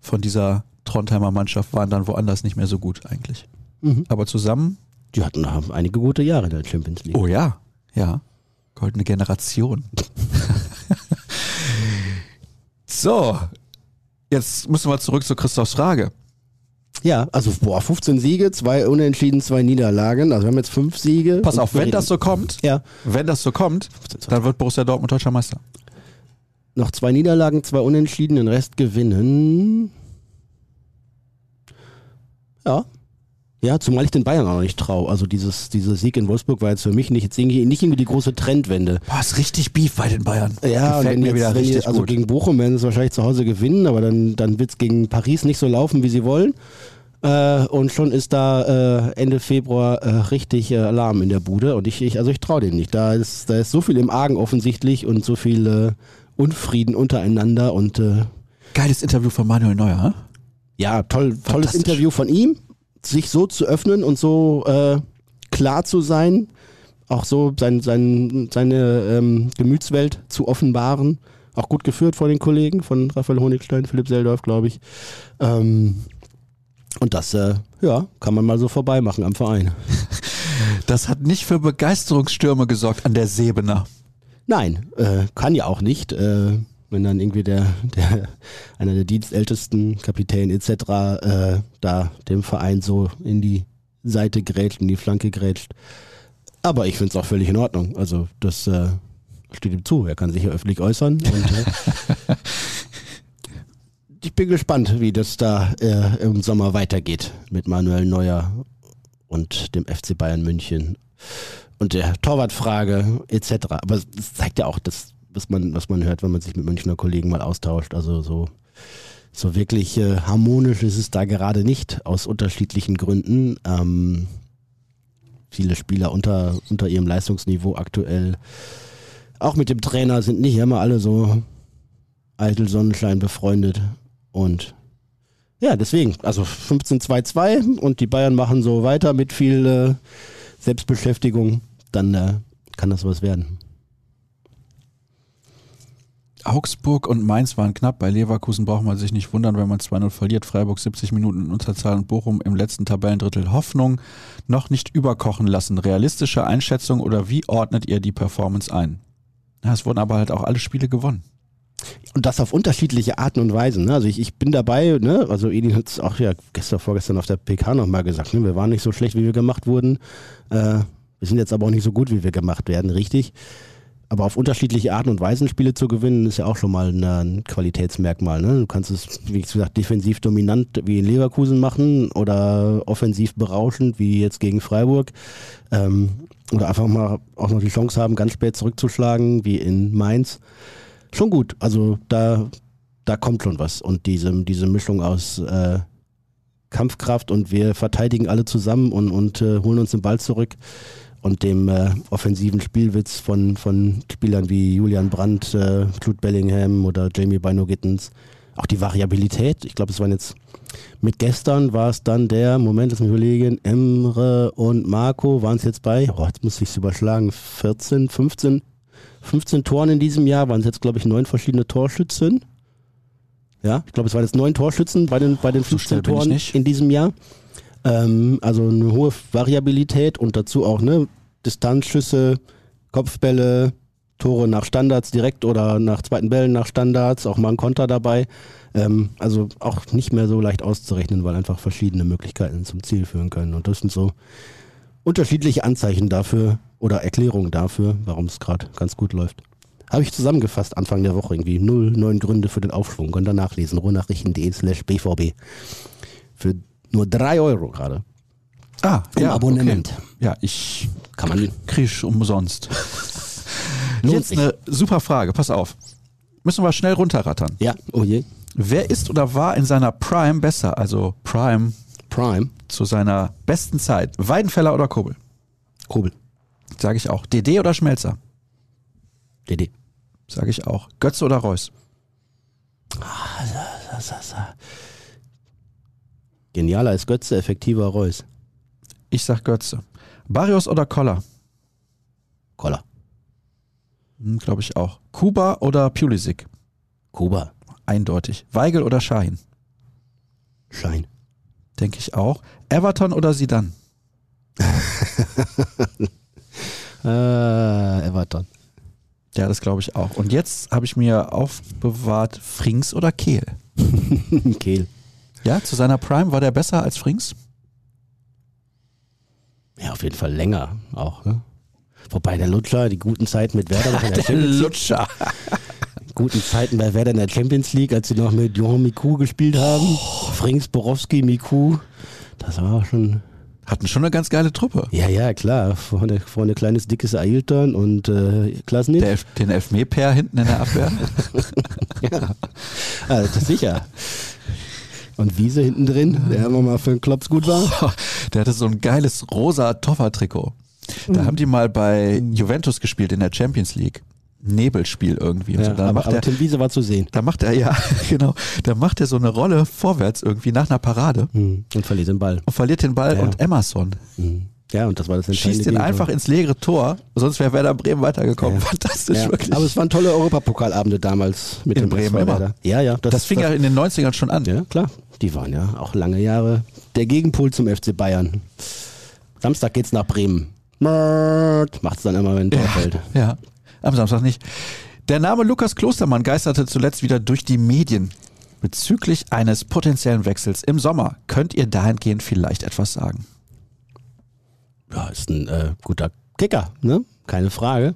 von dieser Trondheimer Mannschaft waren dann woanders nicht mehr so gut eigentlich. Mhm. Aber zusammen, Die hatten haben einige gute Jahre in der Champions League. oh ja, ja. Goldene Generation. so. Jetzt müssen wir zurück zu Christophs Frage. Ja, also boah, 15 Siege, zwei Unentschieden, zwei Niederlagen. Also wir haben jetzt fünf Siege. Pass auf, wenn das so kommt, Ja, wenn das so kommt, dann wird Borussia Dortmund deutscher Meister. noch zwei Niederlagen, zwei Unentschieden, den Rest gewinnen. Ja. Ja, zumal ich den Bayern auch noch nicht traue. Also dieses, dieser Sieg in Wolfsburg war jetzt für mich nicht, jetzt irgendwie, nicht irgendwie die große Trendwende. Boah, ist richtig Beef bei den Bayern. Ja, Gefällt wenn mir jetzt, wieder wenn die, richtig also gut. gegen Bochum werden sie es wahrscheinlich zu Hause gewinnen, aber dann, dann wird es gegen Paris nicht so laufen, wie sie wollen. Äh, und schon ist da äh, Ende Februar äh, richtig äh, Alarm in der Bude. Und ich, ich also ich traue denen nicht. Da ist, da ist so viel im Argen offensichtlich und so viel äh, Unfrieden untereinander und äh, Geiles Interview von Manuel Neuer. hm? ja, toll, tolles. Interview von ihm, sich so zu öffnen und so äh, klar zu sein, auch so sein, sein, seine ähm, Gemütswelt zu offenbaren. Auch gut geführt von den Kollegen, von Raphael Honigstein, Philipp Seldorf, glaube ich. Ähm, und das, äh, ja, kann man mal so vorbei machen am Verein. Das hat nicht für Begeisterungsstürme gesorgt an der Sebener. Nein, äh, kann ja auch nicht. Äh, wenn dann irgendwie der, der einer der dienstältesten Kapitän etc. Äh, da dem Verein so in die Seite grätscht, in die Flanke grätscht. Aber ich finde es auch völlig in Ordnung. Also das äh, steht ihm zu. Er kann sich ja öffentlich äußern. Und, äh, ich bin gespannt, wie das da äh, im Sommer weitergeht mit Manuel Neuer und dem FC Bayern München und der Torwartfrage etc. Aber es zeigt ja auch das, was man, was man hört, wenn man sich mit Münchner Kollegen mal austauscht. Also so, so wirklich äh, harmonisch ist es da gerade nicht, aus unterschiedlichen Gründen. Ähm, viele Spieler unter, unter ihrem Leistungsniveau aktuell. Auch mit dem Trainer sind nicht immer alle so eitel Sonnenschein befreundet. Und ja, deswegen, also 15-2-2 und die Bayern machen so weiter mit viel äh, Selbstbeschäftigung, dann äh, kann das was werden. Augsburg und Mainz waren knapp. Bei Leverkusen braucht man sich nicht wundern, wenn man 2-0 verliert. Freiburg 70 Minuten in Unterzahl und Bochum im letzten Tabellendrittel. Hoffnung noch nicht überkochen lassen. Realistische Einschätzung oder wie ordnet ihr die Performance ein? Ja, es wurden aber halt auch alle Spiele gewonnen. Und das auf unterschiedliche Arten und Weisen. Ne? Also ich, ich bin dabei, ne? also Edin hat es auch ja gestern, vorgestern auf der PK nochmal gesagt, ne? wir waren nicht so schlecht, wie wir gemacht wurden. Äh, wir sind jetzt aber auch nicht so gut, wie wir gemacht werden, richtig. Aber auf unterschiedliche Arten und Weisen Spiele zu gewinnen, ist ja auch schon mal ein, Qualitätsmerkmal. Ne? Du kannst es, wie gesagt, defensiv dominant wie in Leverkusen machen oder offensiv berauschend wie jetzt gegen Freiburg. Ähm, oder einfach mal auch noch die Chance haben, ganz spät zurückzuschlagen wie in Mainz. Schon gut. Also da, da kommt schon was. Und diese, diese Mischung aus äh, Kampfkraft und wir verteidigen alle zusammen und, und äh, holen uns den Ball zurück und dem äh, offensiven Spielwitz von, von Spielern wie Julian Brandt, äh, Jude Bellingham oder Jamie Bino Gittens. Auch die Variabilität. Ich glaube, es waren jetzt mit gestern war es dann der, Moment, lass mich überlegen, Emre und Marco waren es jetzt bei, oh, jetzt muss ich es überschlagen, 14, 15, 15 Toren in diesem Jahr, waren es jetzt, glaube ich, neun verschiedene Torschützen. Ja, ich glaube, es waren jetzt neun Torschützen bei den, bei den So 15 schnell bin ich Toren in diesem Jahr. Ähm, also eine hohe Variabilität und dazu auch ne, Distanzschüsse, Kopfbälle, Tore nach Standards direkt oder nach zweiten Bällen nach Standards, auch mal ein Konter dabei. Ähm, also auch nicht mehr so leicht auszurechnen, weil einfach verschiedene Möglichkeiten zum Ziel führen können. Und das sind so unterschiedliche Anzeichen dafür oder Erklärungen dafür, warum es gerade ganz gut läuft. Habe ich zusammengefasst Anfang der Woche irgendwie. Null, neun Gründe für den Aufschwung. Könnt ihr nachlesen. ruhrnachrichten.de slash bvb. Für nur drei Euro gerade. Ah, Im ja, Abonnement. Okay. Ja, ich Kann man. krieg umsonst. Jetzt eine super Frage, pass auf. Müssen wir schnell runterrattern. Ja, oh je. Wer ist oder war in seiner Prime besser, also Prime Prime. zu seiner besten Zeit? Weidenfeller oder Kobel? Kobel. Sage ich auch. DD oder Schmelzer? DD. Sage ich auch. Götze oder Reus? Genialer als Götze, effektiver Reus. Ich sag Götze. Barrios oder Koller? Koller. Hm, Glaube ich auch. Kuba oder Pulisic? Kuba. Eindeutig. Weigel oder Schein? Schein. Denke ich auch. Everton oder Sidan? Äh, Everton. Ja, das glaube ich auch. Und jetzt habe ich mir aufbewahrt Frings oder Kehl. Kehl. Ja, zu seiner Prime war der besser als Frings? Ja, auf jeden Fall länger auch. Ne? Wobei der Lutscher die guten Zeiten mit Werder in der Champions League, Lutscher. guten Zeiten bei Werder in der Champions League, als sie noch mit Johan Miku gespielt haben. Frings, Borowski, Miku. Das war schon. Hatten schon eine ganz geile Truppe. Ja, ja, klar. Vorne, vorne kleines, dickes Ailton und äh, Klasnitz. Der Elf, den Elfmeter hinten in der Abwehr. Ja, ist sicher. Und Wiese hinten drin, der immer mal für den Klops gut war. Der hatte so ein geiles rosa Toffer-Trikot. Da haben die mal bei Juventus gespielt in der Champions League. Nebelspiel irgendwie. Und Ja, so. da, aber, macht aber er, Tim Wiese war zu sehen. da macht er, ja, genau, da macht er so eine Rolle vorwärts irgendwie nach einer Parade Hm, Und verliert den Ball. und verliert den Ball Ja. und Emerson Hm. Ja, und das war das entscheidende schießt den Gegentor. einfach ins leere Tor, sonst wäre Werder Bremen weitergekommen. Ja. Fantastisch, Ja, wirklich. aber es waren tolle Europapokalabende damals mit In dem Bremen immer. Ja, ja. das, fing ja in den 90ern schon an. Ja, klar. Die waren ja auch lange Jahre der Gegenpol zum FC Bayern. Samstag geht's nach Bremen. Macht's dann immer, wenn ein Tor fällt. Ja, am Samstag nicht. Der Name Lukas Klostermann geisterte zuletzt wieder durch die Medien. Bezüglich eines potenziellen Wechsels im Sommer könnt ihr dahingehend vielleicht etwas sagen. Ja, ist ein äh, guter Kicker, ne? Keine Frage.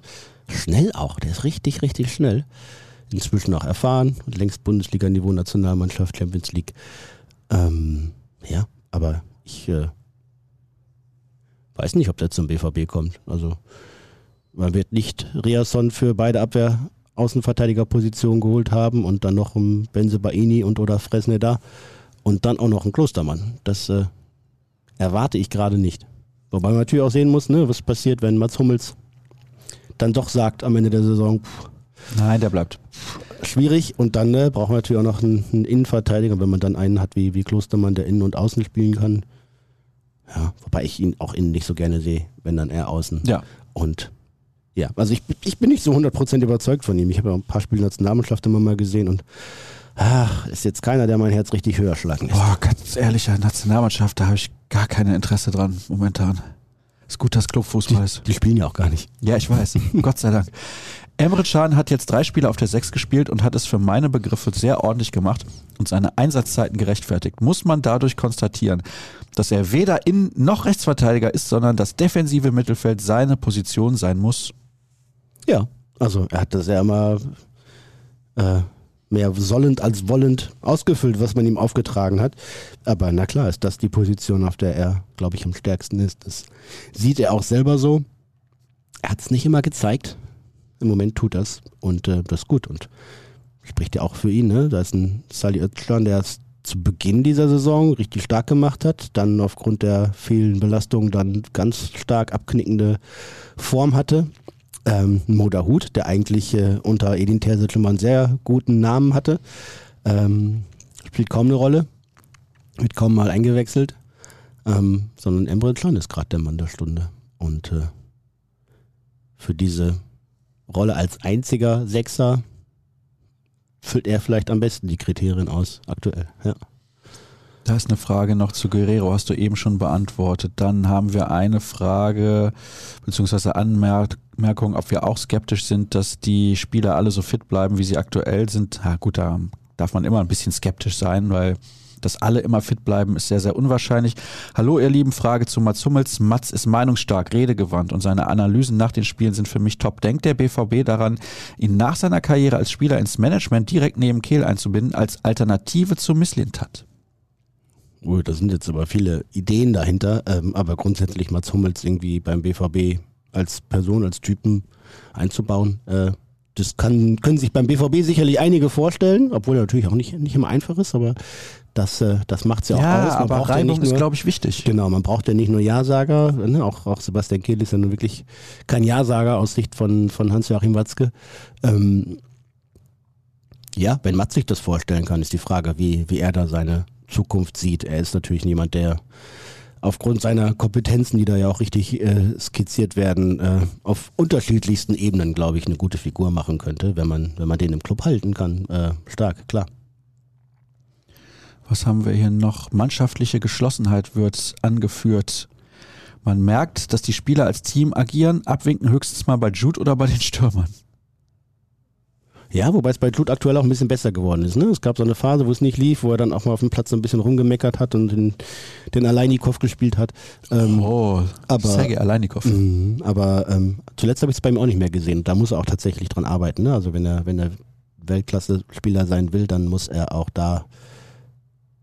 Schnell auch, der ist richtig, richtig schnell. Inzwischen auch erfahren längst Bundesliga-Niveau, Nationalmannschaft, Champions League. Ähm, ja, aber ich äh, weiß nicht, ob der zum BVB kommt. Also man wird nicht Riasson für beide Abwehr Außenverteidigerpositionen geholt haben und dann noch ein Benze Baini und oder Fresne da und dann auch noch ein Klostermann. Das äh, erwarte ich gerade nicht. Wobei man natürlich auch sehen muss, ne, was passiert, wenn Mats Hummels dann doch sagt am Ende der Saison, pff, Nein, der bleibt. schwierig und dann ne, braucht man natürlich auch noch einen, einen Innenverteidiger, wenn man dann einen hat wie, wie Klostermann, der innen und außen spielen kann. Ja, wobei ich ihn auch innen nicht so gerne sehe, wenn dann er außen. Ja. Und ja, also ich, ich bin nicht so 100% überzeugt von ihm. Ich habe ja ein paar Spiele Nationalmannschaft immer mal gesehen und ach, ist jetzt keiner, der mein Herz richtig höher schlagen lässt. Boah, ganz ehrlich, Nationalmannschaft, da habe ich gar kein Interesse dran momentan. Ist gut, dass Clubfußball ist. Die spielen ja auch gar nicht. Ja, ich weiß. Gott sei Dank. Emre Can hat jetzt drei Spiele auf der Sechs gespielt und hat es für meine Begriffe sehr ordentlich gemacht und seine Einsatzzeiten gerechtfertigt. Muss man dadurch konstatieren, dass er weder Innen- noch Rechtsverteidiger ist, sondern das defensive Mittelfeld seine Position sein muss. Ja, also er hat das ja immer äh, mehr sollend als wollend ausgefüllt, was man ihm aufgetragen hat. Aber na klar, ist das die Position, auf der er, glaube ich, am stärksten ist. Das sieht er auch selber so. Er hat es nicht immer gezeigt. Im Moment tut das und äh, das ist gut und spricht ja auch für ihn. Ne? Da ist ein Sally Özcan, der es zu Beginn dieser Saison richtig stark gemacht hat, dann aufgrund der vielen Belastungen dann ganz stark abknickende Form hatte. Ähm, Moda Hut, der eigentlich äh, unter Edin Terzic immer einen sehr guten Namen hatte, ähm, spielt kaum eine Rolle, wird kaum mal eingewechselt, ähm, sondern Emre Can ist gerade der Mann der Stunde. Und äh, für diese Rolle als einziger Sechser füllt er vielleicht am besten die Kriterien aus, aktuell. Ja. Da ist eine Frage noch zu Guerrero, hast du eben schon beantwortet. Dann haben wir eine Frage beziehungsweise Anmerkung, ob wir auch skeptisch sind, dass die Spieler alle so fit bleiben, wie sie aktuell sind. Ja, gut, da darf man immer ein bisschen skeptisch sein, weil dass alle immer fit bleiben, ist sehr, sehr unwahrscheinlich. Hallo, ihr Lieben, Frage zu Mats Hummels. Mats ist meinungsstark, redegewandt und seine Analysen nach den Spielen sind für mich top. Denkt der BVB daran, ihn nach seiner Karriere als Spieler ins Management direkt neben Kehl einzubinden, als Alternative zu Misslintat? Oh, da sind jetzt aber viele Ideen dahinter, ähm, aber grundsätzlich Mats Hummels irgendwie beim BVB als Person, als Typen einzubauen, äh, das kann, können sich beim BVB sicherlich einige vorstellen, obwohl er natürlich auch nicht, nicht immer einfach ist, aber das, äh, das macht es ja auch ja, aus. Man aber Reibung ja ist, glaube ich, wichtig. Genau, man braucht ja nicht nur Ja-Sager, ne? auch, auch Sebastian Kehl ist ja nun wirklich kein Ja-Sager aus Sicht von, von Hans-Joachim Watzke. Ähm, ja, wenn Mats sich das vorstellen kann, ist die Frage, wie, wie er da seine Zukunft sieht. Er ist natürlich niemand, der aufgrund seiner Kompetenzen, die da ja auch richtig äh, skizziert werden, äh, auf unterschiedlichsten Ebenen, glaube ich, eine gute Figur machen könnte, wenn man, wenn man den im Club halten kann. Äh, stark, klar. Was haben wir hier noch? Mannschaftliche Geschlossenheit wird angeführt. Man merkt, dass die Spieler als Team agieren, abwinken höchstens mal bei Jude oder bei den Stürmern. Ja, wobei es bei Jude aktuell auch ein bisschen besser geworden ist. Ne? Es gab so eine Phase, wo es nicht lief, wo er dann auch mal auf dem Platz so ein bisschen rumgemeckert hat und den, den Aleinikow gespielt hat. Ähm, oh, aber, Sergei Aleinikow. Mh, aber ähm, zuletzt habe ich es bei ihm auch nicht mehr gesehen. Da muss er auch tatsächlich dran arbeiten. Ne? Also wenn er, wenn er Weltklasse-Spieler sein will, dann muss er auch da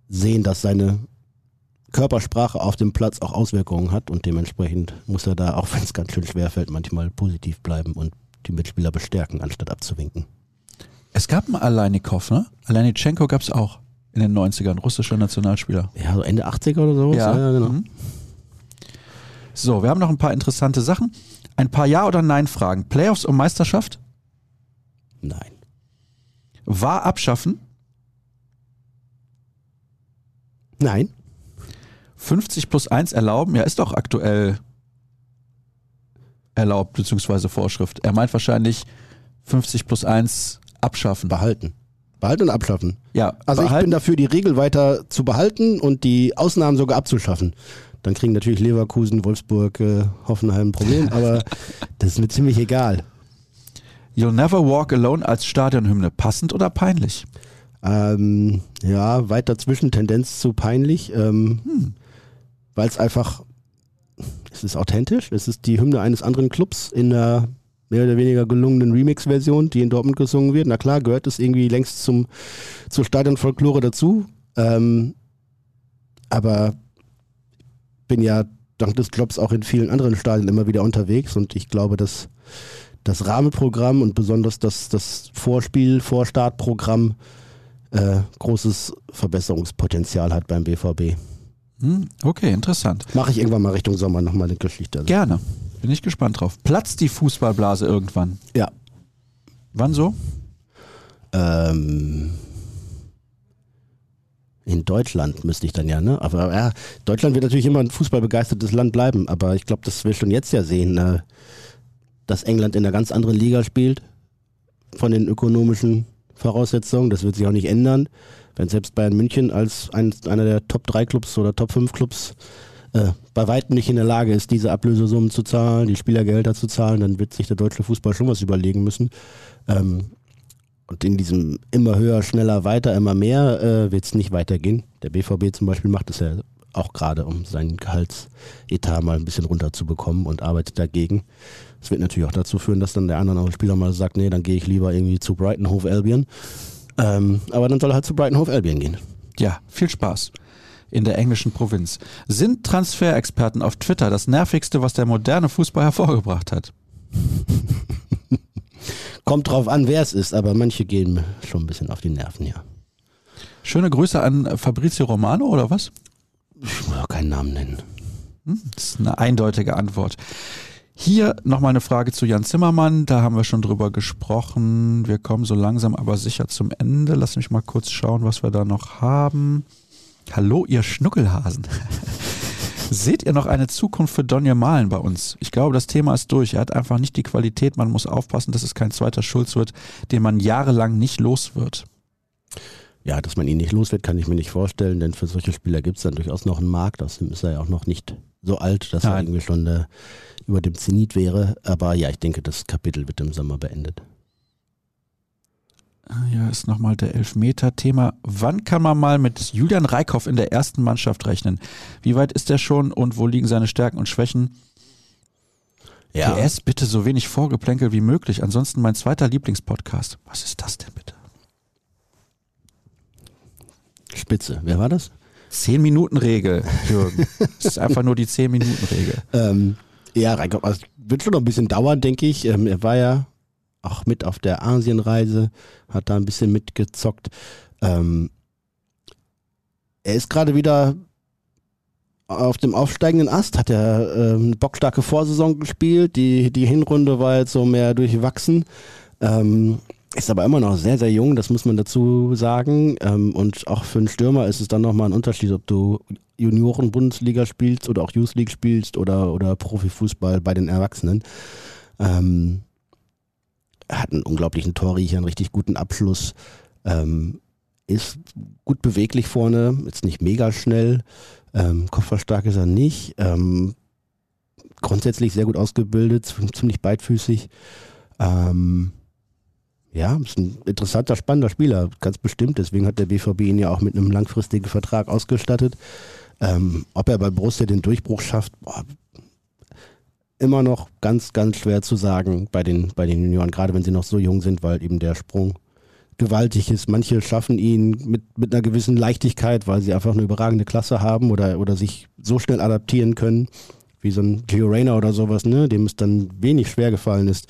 sehen, dass seine Körpersprache auf dem Platz auch Auswirkungen hat und dementsprechend muss er da, auch wenn es ganz schön schwer fällt, manchmal positiv bleiben und die Mitspieler bestärken, anstatt abzuwinken. Es gab einen Aleinikow, ne? Aleinitschenko gab es auch in den 90ern, russischer Nationalspieler. Ja, so Ende 80er oder so. Ja, ja genau. Mhm. So, wir haben noch ein paar interessante Sachen. Ein paar Ja- oder Nein-Fragen. Playoffs um Meisterschaft? Nein. War abschaffen? Nein. 50 plus 1 erlauben? Ja, ist doch aktuell erlaubt, beziehungsweise Vorschrift. Er meint wahrscheinlich 50 plus 1 abschaffen. Behalten. Behalten und abschaffen. Ja, also behalten. ich bin dafür, die Regel weiter zu behalten und die Ausnahmen sogar abzuschaffen. Dann kriegen natürlich Leverkusen, Wolfsburg, äh, Hoffenheim ein Problem, aber das ist mir ziemlich egal. You'll never walk alone als Stadionhymne. Passend oder peinlich? Ähm, ja, weit dazwischen, Tendenz zu peinlich, ähm, hm. weil es einfach, es ist authentisch, es ist die Hymne eines anderen Clubs in einer mehr oder weniger gelungenen Remix-Version, die in Dortmund gesungen wird. Na klar, gehört es irgendwie längst zum, zur Stadionfolklore dazu. Ähm, aber bin ja dank des Jobs auch in vielen anderen Stadien immer wieder unterwegs und ich glaube, dass das Rahmenprogramm und besonders das, das Vorspiel, Vorstartprogramm äh, großes Verbesserungspotenzial hat beim BVB. Hm, okay, interessant. Mache ich irgendwann mal Richtung Sommer nochmal eine Geschichte. Also. Gerne. Bin ich gespannt drauf. Platzt die Fußballblase irgendwann? Ja. Wann so? Ähm, in Deutschland müsste ich dann ja, ne? Aber ja, Deutschland wird natürlich immer ein fußballbegeistertes Land bleiben, aber ich glaube, das will schon jetzt ja sehen, äh, dass England in einer ganz anderen Liga spielt, von den ökonomischen Voraussetzungen. Das wird sich auch nicht ändern. Wenn selbst Bayern München als ein, einer der Top 3 Clubs oder Top 5 Clubs äh, bei weitem nicht in der Lage ist, diese Ablösesummen zu zahlen, die Spielergelder zu zahlen, dann wird sich der deutsche Fußball schon was überlegen müssen. Ähm, und in diesem immer höher, schneller, weiter, immer mehr äh, wird es nicht weitergehen. Der BVB zum Beispiel macht es ja auch gerade, um seinen Gehaltsetat mal ein bisschen runterzubekommen und arbeitet dagegen. Das wird natürlich auch dazu führen, dass dann der andere Spieler mal sagt, nee, dann gehe ich lieber irgendwie zu Brighton Hove Albion. Ähm, aber dann soll er halt zu Brighton Hove Albion gehen. Ja, viel Spaß in der englischen Provinz. Sind Transferexperten auf Twitter das nervigste, was der moderne Fußball hervorgebracht hat? Kommt drauf an, wer es ist, aber manche gehen schon ein bisschen auf die Nerven, ja. Schöne Grüße an Fabrizio Romano oder was? Ich will auch keinen Namen nennen. Hm, das ist eine eindeutige Antwort. Hier nochmal eine Frage zu Jan Zimmermann. Da haben wir schon drüber gesprochen. Wir kommen so langsam aber sicher zum Ende. Lass mich mal kurz schauen, was wir da noch haben. Hallo, ihr Schnuckelhasen. Seht ihr noch eine Zukunft für Donja Malen bei uns? Ich glaube, das Thema ist durch. Er hat einfach nicht die Qualität. Man muss aufpassen, dass es kein zweiter Schulz wird, den man jahrelang nicht los wird. Ja, dass man ihn nicht los wird, kann ich mir nicht vorstellen, denn für solche Spieler gibt es dann durchaus noch einen Markt. Außerdem ist er ja auch noch nicht so alt, dass er Nein. irgendwie schon äh, über dem Zenit wäre. Aber ja, ich denke, das Kapitel wird im Sommer beendet. Ja, ist nochmal der Elfmeter-Thema. Wann kann man mal mit Julian Reikhoff in der ersten Mannschaft rechnen? Wie weit ist er schon und wo liegen seine Stärken und Schwächen? Ja, PS, bitte so wenig Vorgeplänkel wie möglich. Ansonsten mein zweiter Lieblingspodcast. Was ist das denn bitte? spitze. Wer war das? Zehn-Minuten-Regel, Jürgen. Das ist einfach nur die Zehn-Minuten-Regel. Ähm, ja, Reikhoff, also wird schon noch ein bisschen dauern, denke ich. Ähm, er war ja auch mit auf der Asienreise, hat da ein bisschen mitgezockt. Ähm, er ist gerade wieder auf dem aufsteigenden Ast, hat er ähm, eine bockstarke Vorsaison gespielt. Die, die Hinrunde war jetzt so mehr durchwachsen. Ähm, ist aber immer noch sehr, sehr jung, das muss man dazu sagen. Ähm, und auch für einen Stürmer ist es dann nochmal ein Unterschied, ob du Junioren-Bundesliga spielst oder auch Youth League spielst oder, oder Profifußball bei den Erwachsenen. Ähm, hat einen unglaublichen Torriecher, einen richtig guten Abschluss. Ähm, ist gut beweglich vorne, jetzt nicht mega schnell. Ähm, Kopfballstark ist er nicht. Ähm, grundsätzlich sehr gut ausgebildet, ziemlich beidfüßig. Ähm, ja, ist ein interessanter, spannender Spieler, ganz bestimmt. Deswegen hat der BVB ihn ja auch mit einem langfristigen Vertrag ausgestattet. Ähm, ob er bei Borussia den Durchbruch schafft, boah, immer noch ganz, ganz schwer zu sagen bei den, bei den Junioren, gerade wenn sie noch so jung sind, weil eben der Sprung gewaltig ist. Manche schaffen ihn mit, mit einer gewissen Leichtigkeit, weil sie einfach eine überragende Klasse haben oder, oder sich so schnell adaptieren können, wie so ein Gio Reyna oder sowas, ne, dem es dann wenig schwer gefallen ist,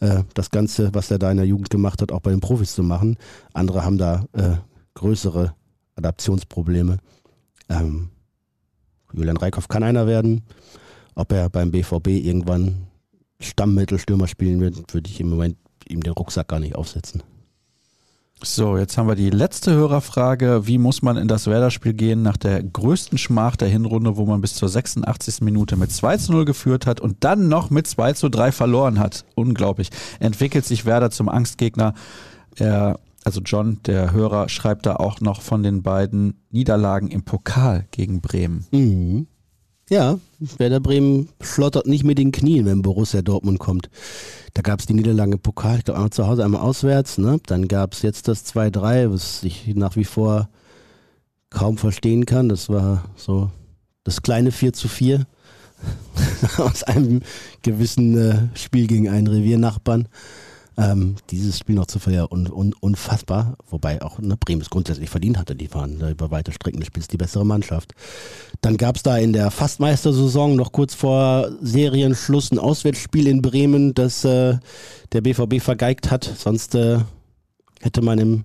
äh, das Ganze, was er da in der Jugend gemacht hat, auch bei den Profis zu machen. Andere haben da äh, größere Adaptionsprobleme. Ähm, Julian Reikhoff kann einer werden. Ob er beim BVB irgendwann Stammmittelstürmer spielen wird, würde ich im Moment ihm den Rucksack gar nicht aufsetzen. So, jetzt haben wir die letzte Hörerfrage. Wie muss man in das Werder-Spiel gehen nach der größten Schmach der Hinrunde, wo man bis zur 86. Minute mit 2 zu 0 geführt hat und dann noch mit 2 zu 3 verloren hat? Unglaublich. Entwickelt sich Werder zum Angstgegner. Er, also John, der Hörer, schreibt da auch noch von den beiden Niederlagen im Pokal gegen Bremen. Mhm. Ja, Werder Bremen schlottert nicht mit den Knien, wenn Borussia Dortmund kommt. Da gab es die Niederlage im Pokal, ich glaube einmal zu Hause, einmal auswärts. Ne? Dann gab es jetzt das 2-3, was ich nach wie vor kaum verstehen kann. Das war so das kleine 4 zu 4 aus einem gewissen äh, Spiel gegen einen Reviernachbarn. Ähm, dieses Spiel noch zu verlieren, un, un, unfassbar. Wobei auch ne, Bremen es grundsätzlich verdient hatte. Die waren äh, über weite Strecken des Spiels die bessere Mannschaft. Dann gab es da in der Fastmeistersaison noch kurz vor Serienschluss ein Auswärtsspiel in Bremen, das äh, der BVB vergeigt hat. Sonst äh, hätte man im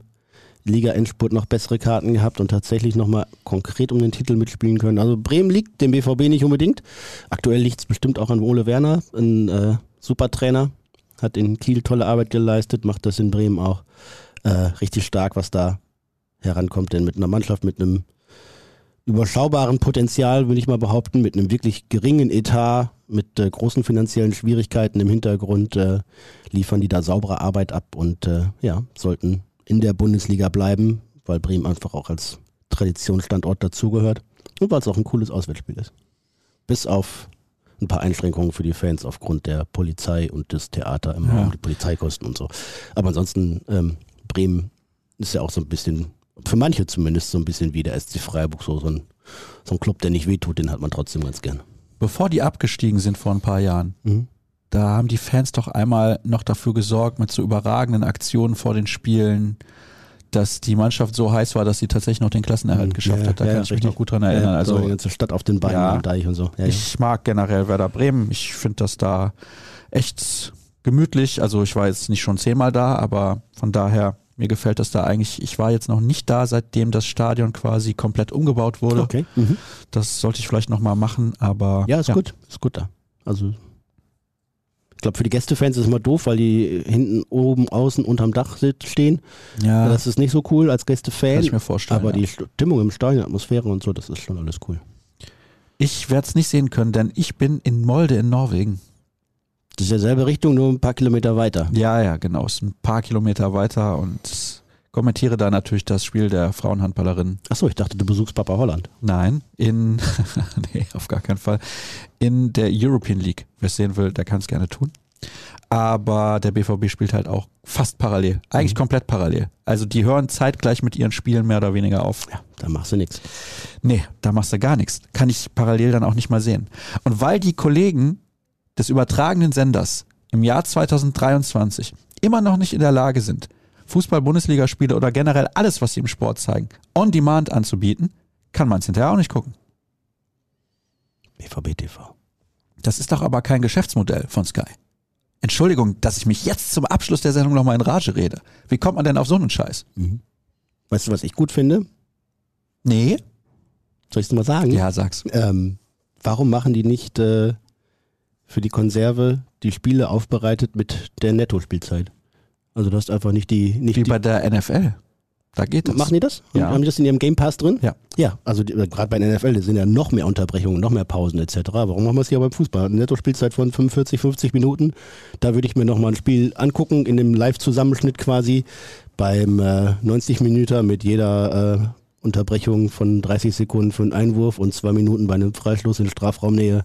Liga-Endspurt noch bessere Karten gehabt und tatsächlich nochmal konkret um den Titel mitspielen können. Also Bremen liegt dem BVB nicht unbedingt. Aktuell liegt es bestimmt auch an Ole Werner, ein äh, super Trainer hat in Kiel tolle Arbeit geleistet, macht das in Bremen auch äh, richtig stark, was da herankommt. Denn mit einer Mannschaft mit einem überschaubaren Potenzial, würde ich mal behaupten, mit einem wirklich geringen Etat, mit äh, großen finanziellen Schwierigkeiten im Hintergrund, äh, liefern die da saubere Arbeit ab und äh, ja, sollten in der Bundesliga bleiben, weil Bremen einfach auch als Traditionsstandort dazugehört und weil es auch ein cooles Auswärtsspiel ist. Bis auf ein paar Einschränkungen für die Fans aufgrund der Polizei und des Theater im Ja. Raum, die Polizeikosten und so. Aber ansonsten, ähm, Bremen ist ja auch so ein bisschen, für manche zumindest, so ein bisschen wie der SC Freiburg, so, so, ein, so ein Club, der nicht wehtut, den hat man trotzdem ganz gern. Bevor die abgestiegen sind vor ein paar Jahren, Mhm. da haben die Fans doch einmal noch dafür gesorgt, mit so überragenden Aktionen vor den Spielen, dass die Mannschaft so heiß war, dass sie tatsächlich noch den Klassenerhalt geschafft Ja, hat. Da ja, kann ich mich richtig. noch gut dran erinnern. Ja, also so die ganze Stadt auf den Beinen Ja. am Deich und so. Ja, ich mag generell Werder Bremen. Ich finde das da echt gemütlich. Also ich war jetzt nicht schon zehnmal da, aber von daher, mir gefällt das da eigentlich. Ich war jetzt noch nicht da, seitdem das Stadion quasi komplett umgebaut ja. wurde. Okay. Mhm. Das sollte ich vielleicht nochmal machen, aber Ja, ist gut. Ist gut da. Also ich glaube, für die Gästefans ist es immer doof, weil die hinten, oben, außen, unterm Dach stehen. Ja, Das ist nicht so cool als Gästefan. kann ich mir vorstellen. Aber ja. die Stimmung im Stadion, Atmosphäre und so, das ist schon alles cool. Ich werde es nicht sehen können, denn ich bin in Molde in Norwegen. Das ist ja selbe Richtung, nur ein paar Kilometer weiter. Ja, ja, genau. Ist ein paar Kilometer weiter und kommentiere da natürlich das Spiel der Frauenhandballerinnen. Achso, ich dachte, du besuchst Papa Holland. Nein, in, nee, auf gar keinen Fall, in der European League. Wer es sehen will, der kann es gerne tun. Aber der BVB spielt halt auch fast parallel, eigentlich mhm. komplett parallel. Also die hören zeitgleich mit ihren Spielen mehr oder weniger auf. Ja, da machst du nichts. Nee, da machst du gar nichts. Kann ich parallel dann auch nicht mal sehen. Und weil die Kollegen des übertragenen Senders im Jahr 2023 immer noch nicht in der Lage sind, Fußball-Bundesligaspiele oder generell alles, was sie im Sport zeigen, on demand anzubieten, kann man es hinterher auch nicht gucken. BVB TV. Das ist doch aber kein Geschäftsmodell von Sky. Entschuldigung, dass ich mich jetzt zum Abschluss der Sendung nochmal in Rage rede. Wie kommt man denn auf so einen Scheiß? Mhm. Weißt du, was ich gut finde? Nee. Soll ich es mal sagen? Ja, sag's. Ähm, warum machen die nicht äh, für die Konserve die Spiele aufbereitet mit der Netto-Spielzeit? Also du hast einfach nicht die... Nicht Wie die bei der NFL. Da geht das. Machen die das? Ja. Haben die das in ihrem Game Pass drin? Ja. Ja, also gerade bei der NFL sind ja noch mehr Unterbrechungen, noch mehr Pausen etc. Warum machen wir es hier beim Fußball? Eine Netto-Spielzeit von 45, 50 Minuten. Da würde ich mir nochmal ein Spiel angucken, in dem Live-Zusammenschnitt quasi. Beim äh, 90 Minuten mit jeder äh, Unterbrechung von 30 Sekunden für einen Einwurf und zwei Minuten bei einem Freistoß in Strafraumnähe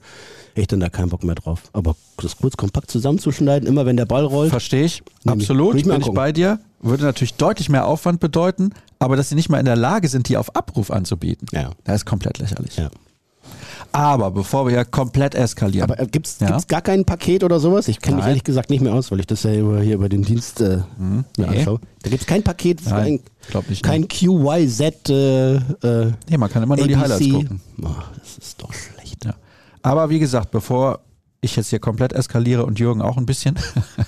ich dann da keinen Bock mehr drauf. Aber das kurz kompakt zusammenzuschneiden, immer wenn der Ball rollt. Verstehe ich. Absolut. Ich bin ich bei dir. Würde natürlich deutlich mehr Aufwand bedeuten, aber dass sie nicht mal in der Lage sind, die auf Abruf anzubieten. Ja. Das ist komplett lächerlich. Ja. Aber bevor wir ja komplett eskalieren. Aber äh, gibt es ja? gar kein Paket oder sowas? Ich kenne mich ehrlich gesagt nicht mehr aus, weil ich das ja über, hier über den Dienst äh, mir nee. anschaue. Da gibt es kein Paket, Nein, kein, nicht, kein QYZ. Äh, äh, nee, man kann immer nur ABC. die Highlights gucken. Oh, das ist doch schlecht. Aber wie gesagt, bevor ich jetzt hier komplett eskaliere und Jürgen auch ein bisschen,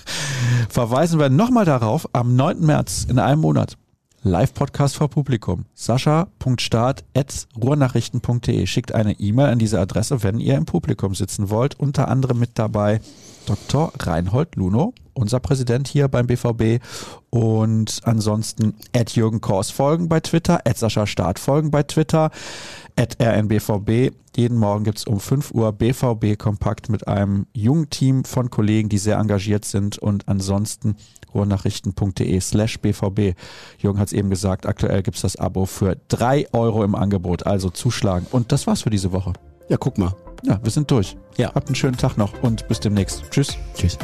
verweisen wir nochmal darauf, am 9. März in einem Monat Live-Podcast vor Publikum. Sascha.start.ruhrnachrichten.de Schickt eine E-Mail an diese Adresse, wenn ihr im Publikum sitzen wollt. Unter anderem mit dabei Dr. Reinhold Luno, unser Präsident hier beim BVB. Und ansonsten at Jürgen Kors folgen bei Twitter, at Sascha Start folgen bei Twitter, at rnbvb. Jeden Morgen gibt es um 5 Uhr BVB Kompakt mit einem jungen Team von Kollegen, die sehr engagiert sind. Und ansonsten ruhrnachrichten.de slash bvb. Jürgen hat es eben gesagt, aktuell gibt es das Abo für 3 Euro im Angebot. Also zuschlagen. Und das war's für diese Woche. Ja, guck mal. Ja, wir sind durch. Ja. Habt einen schönen Tag noch und bis demnächst. Tschüss. Tschüss.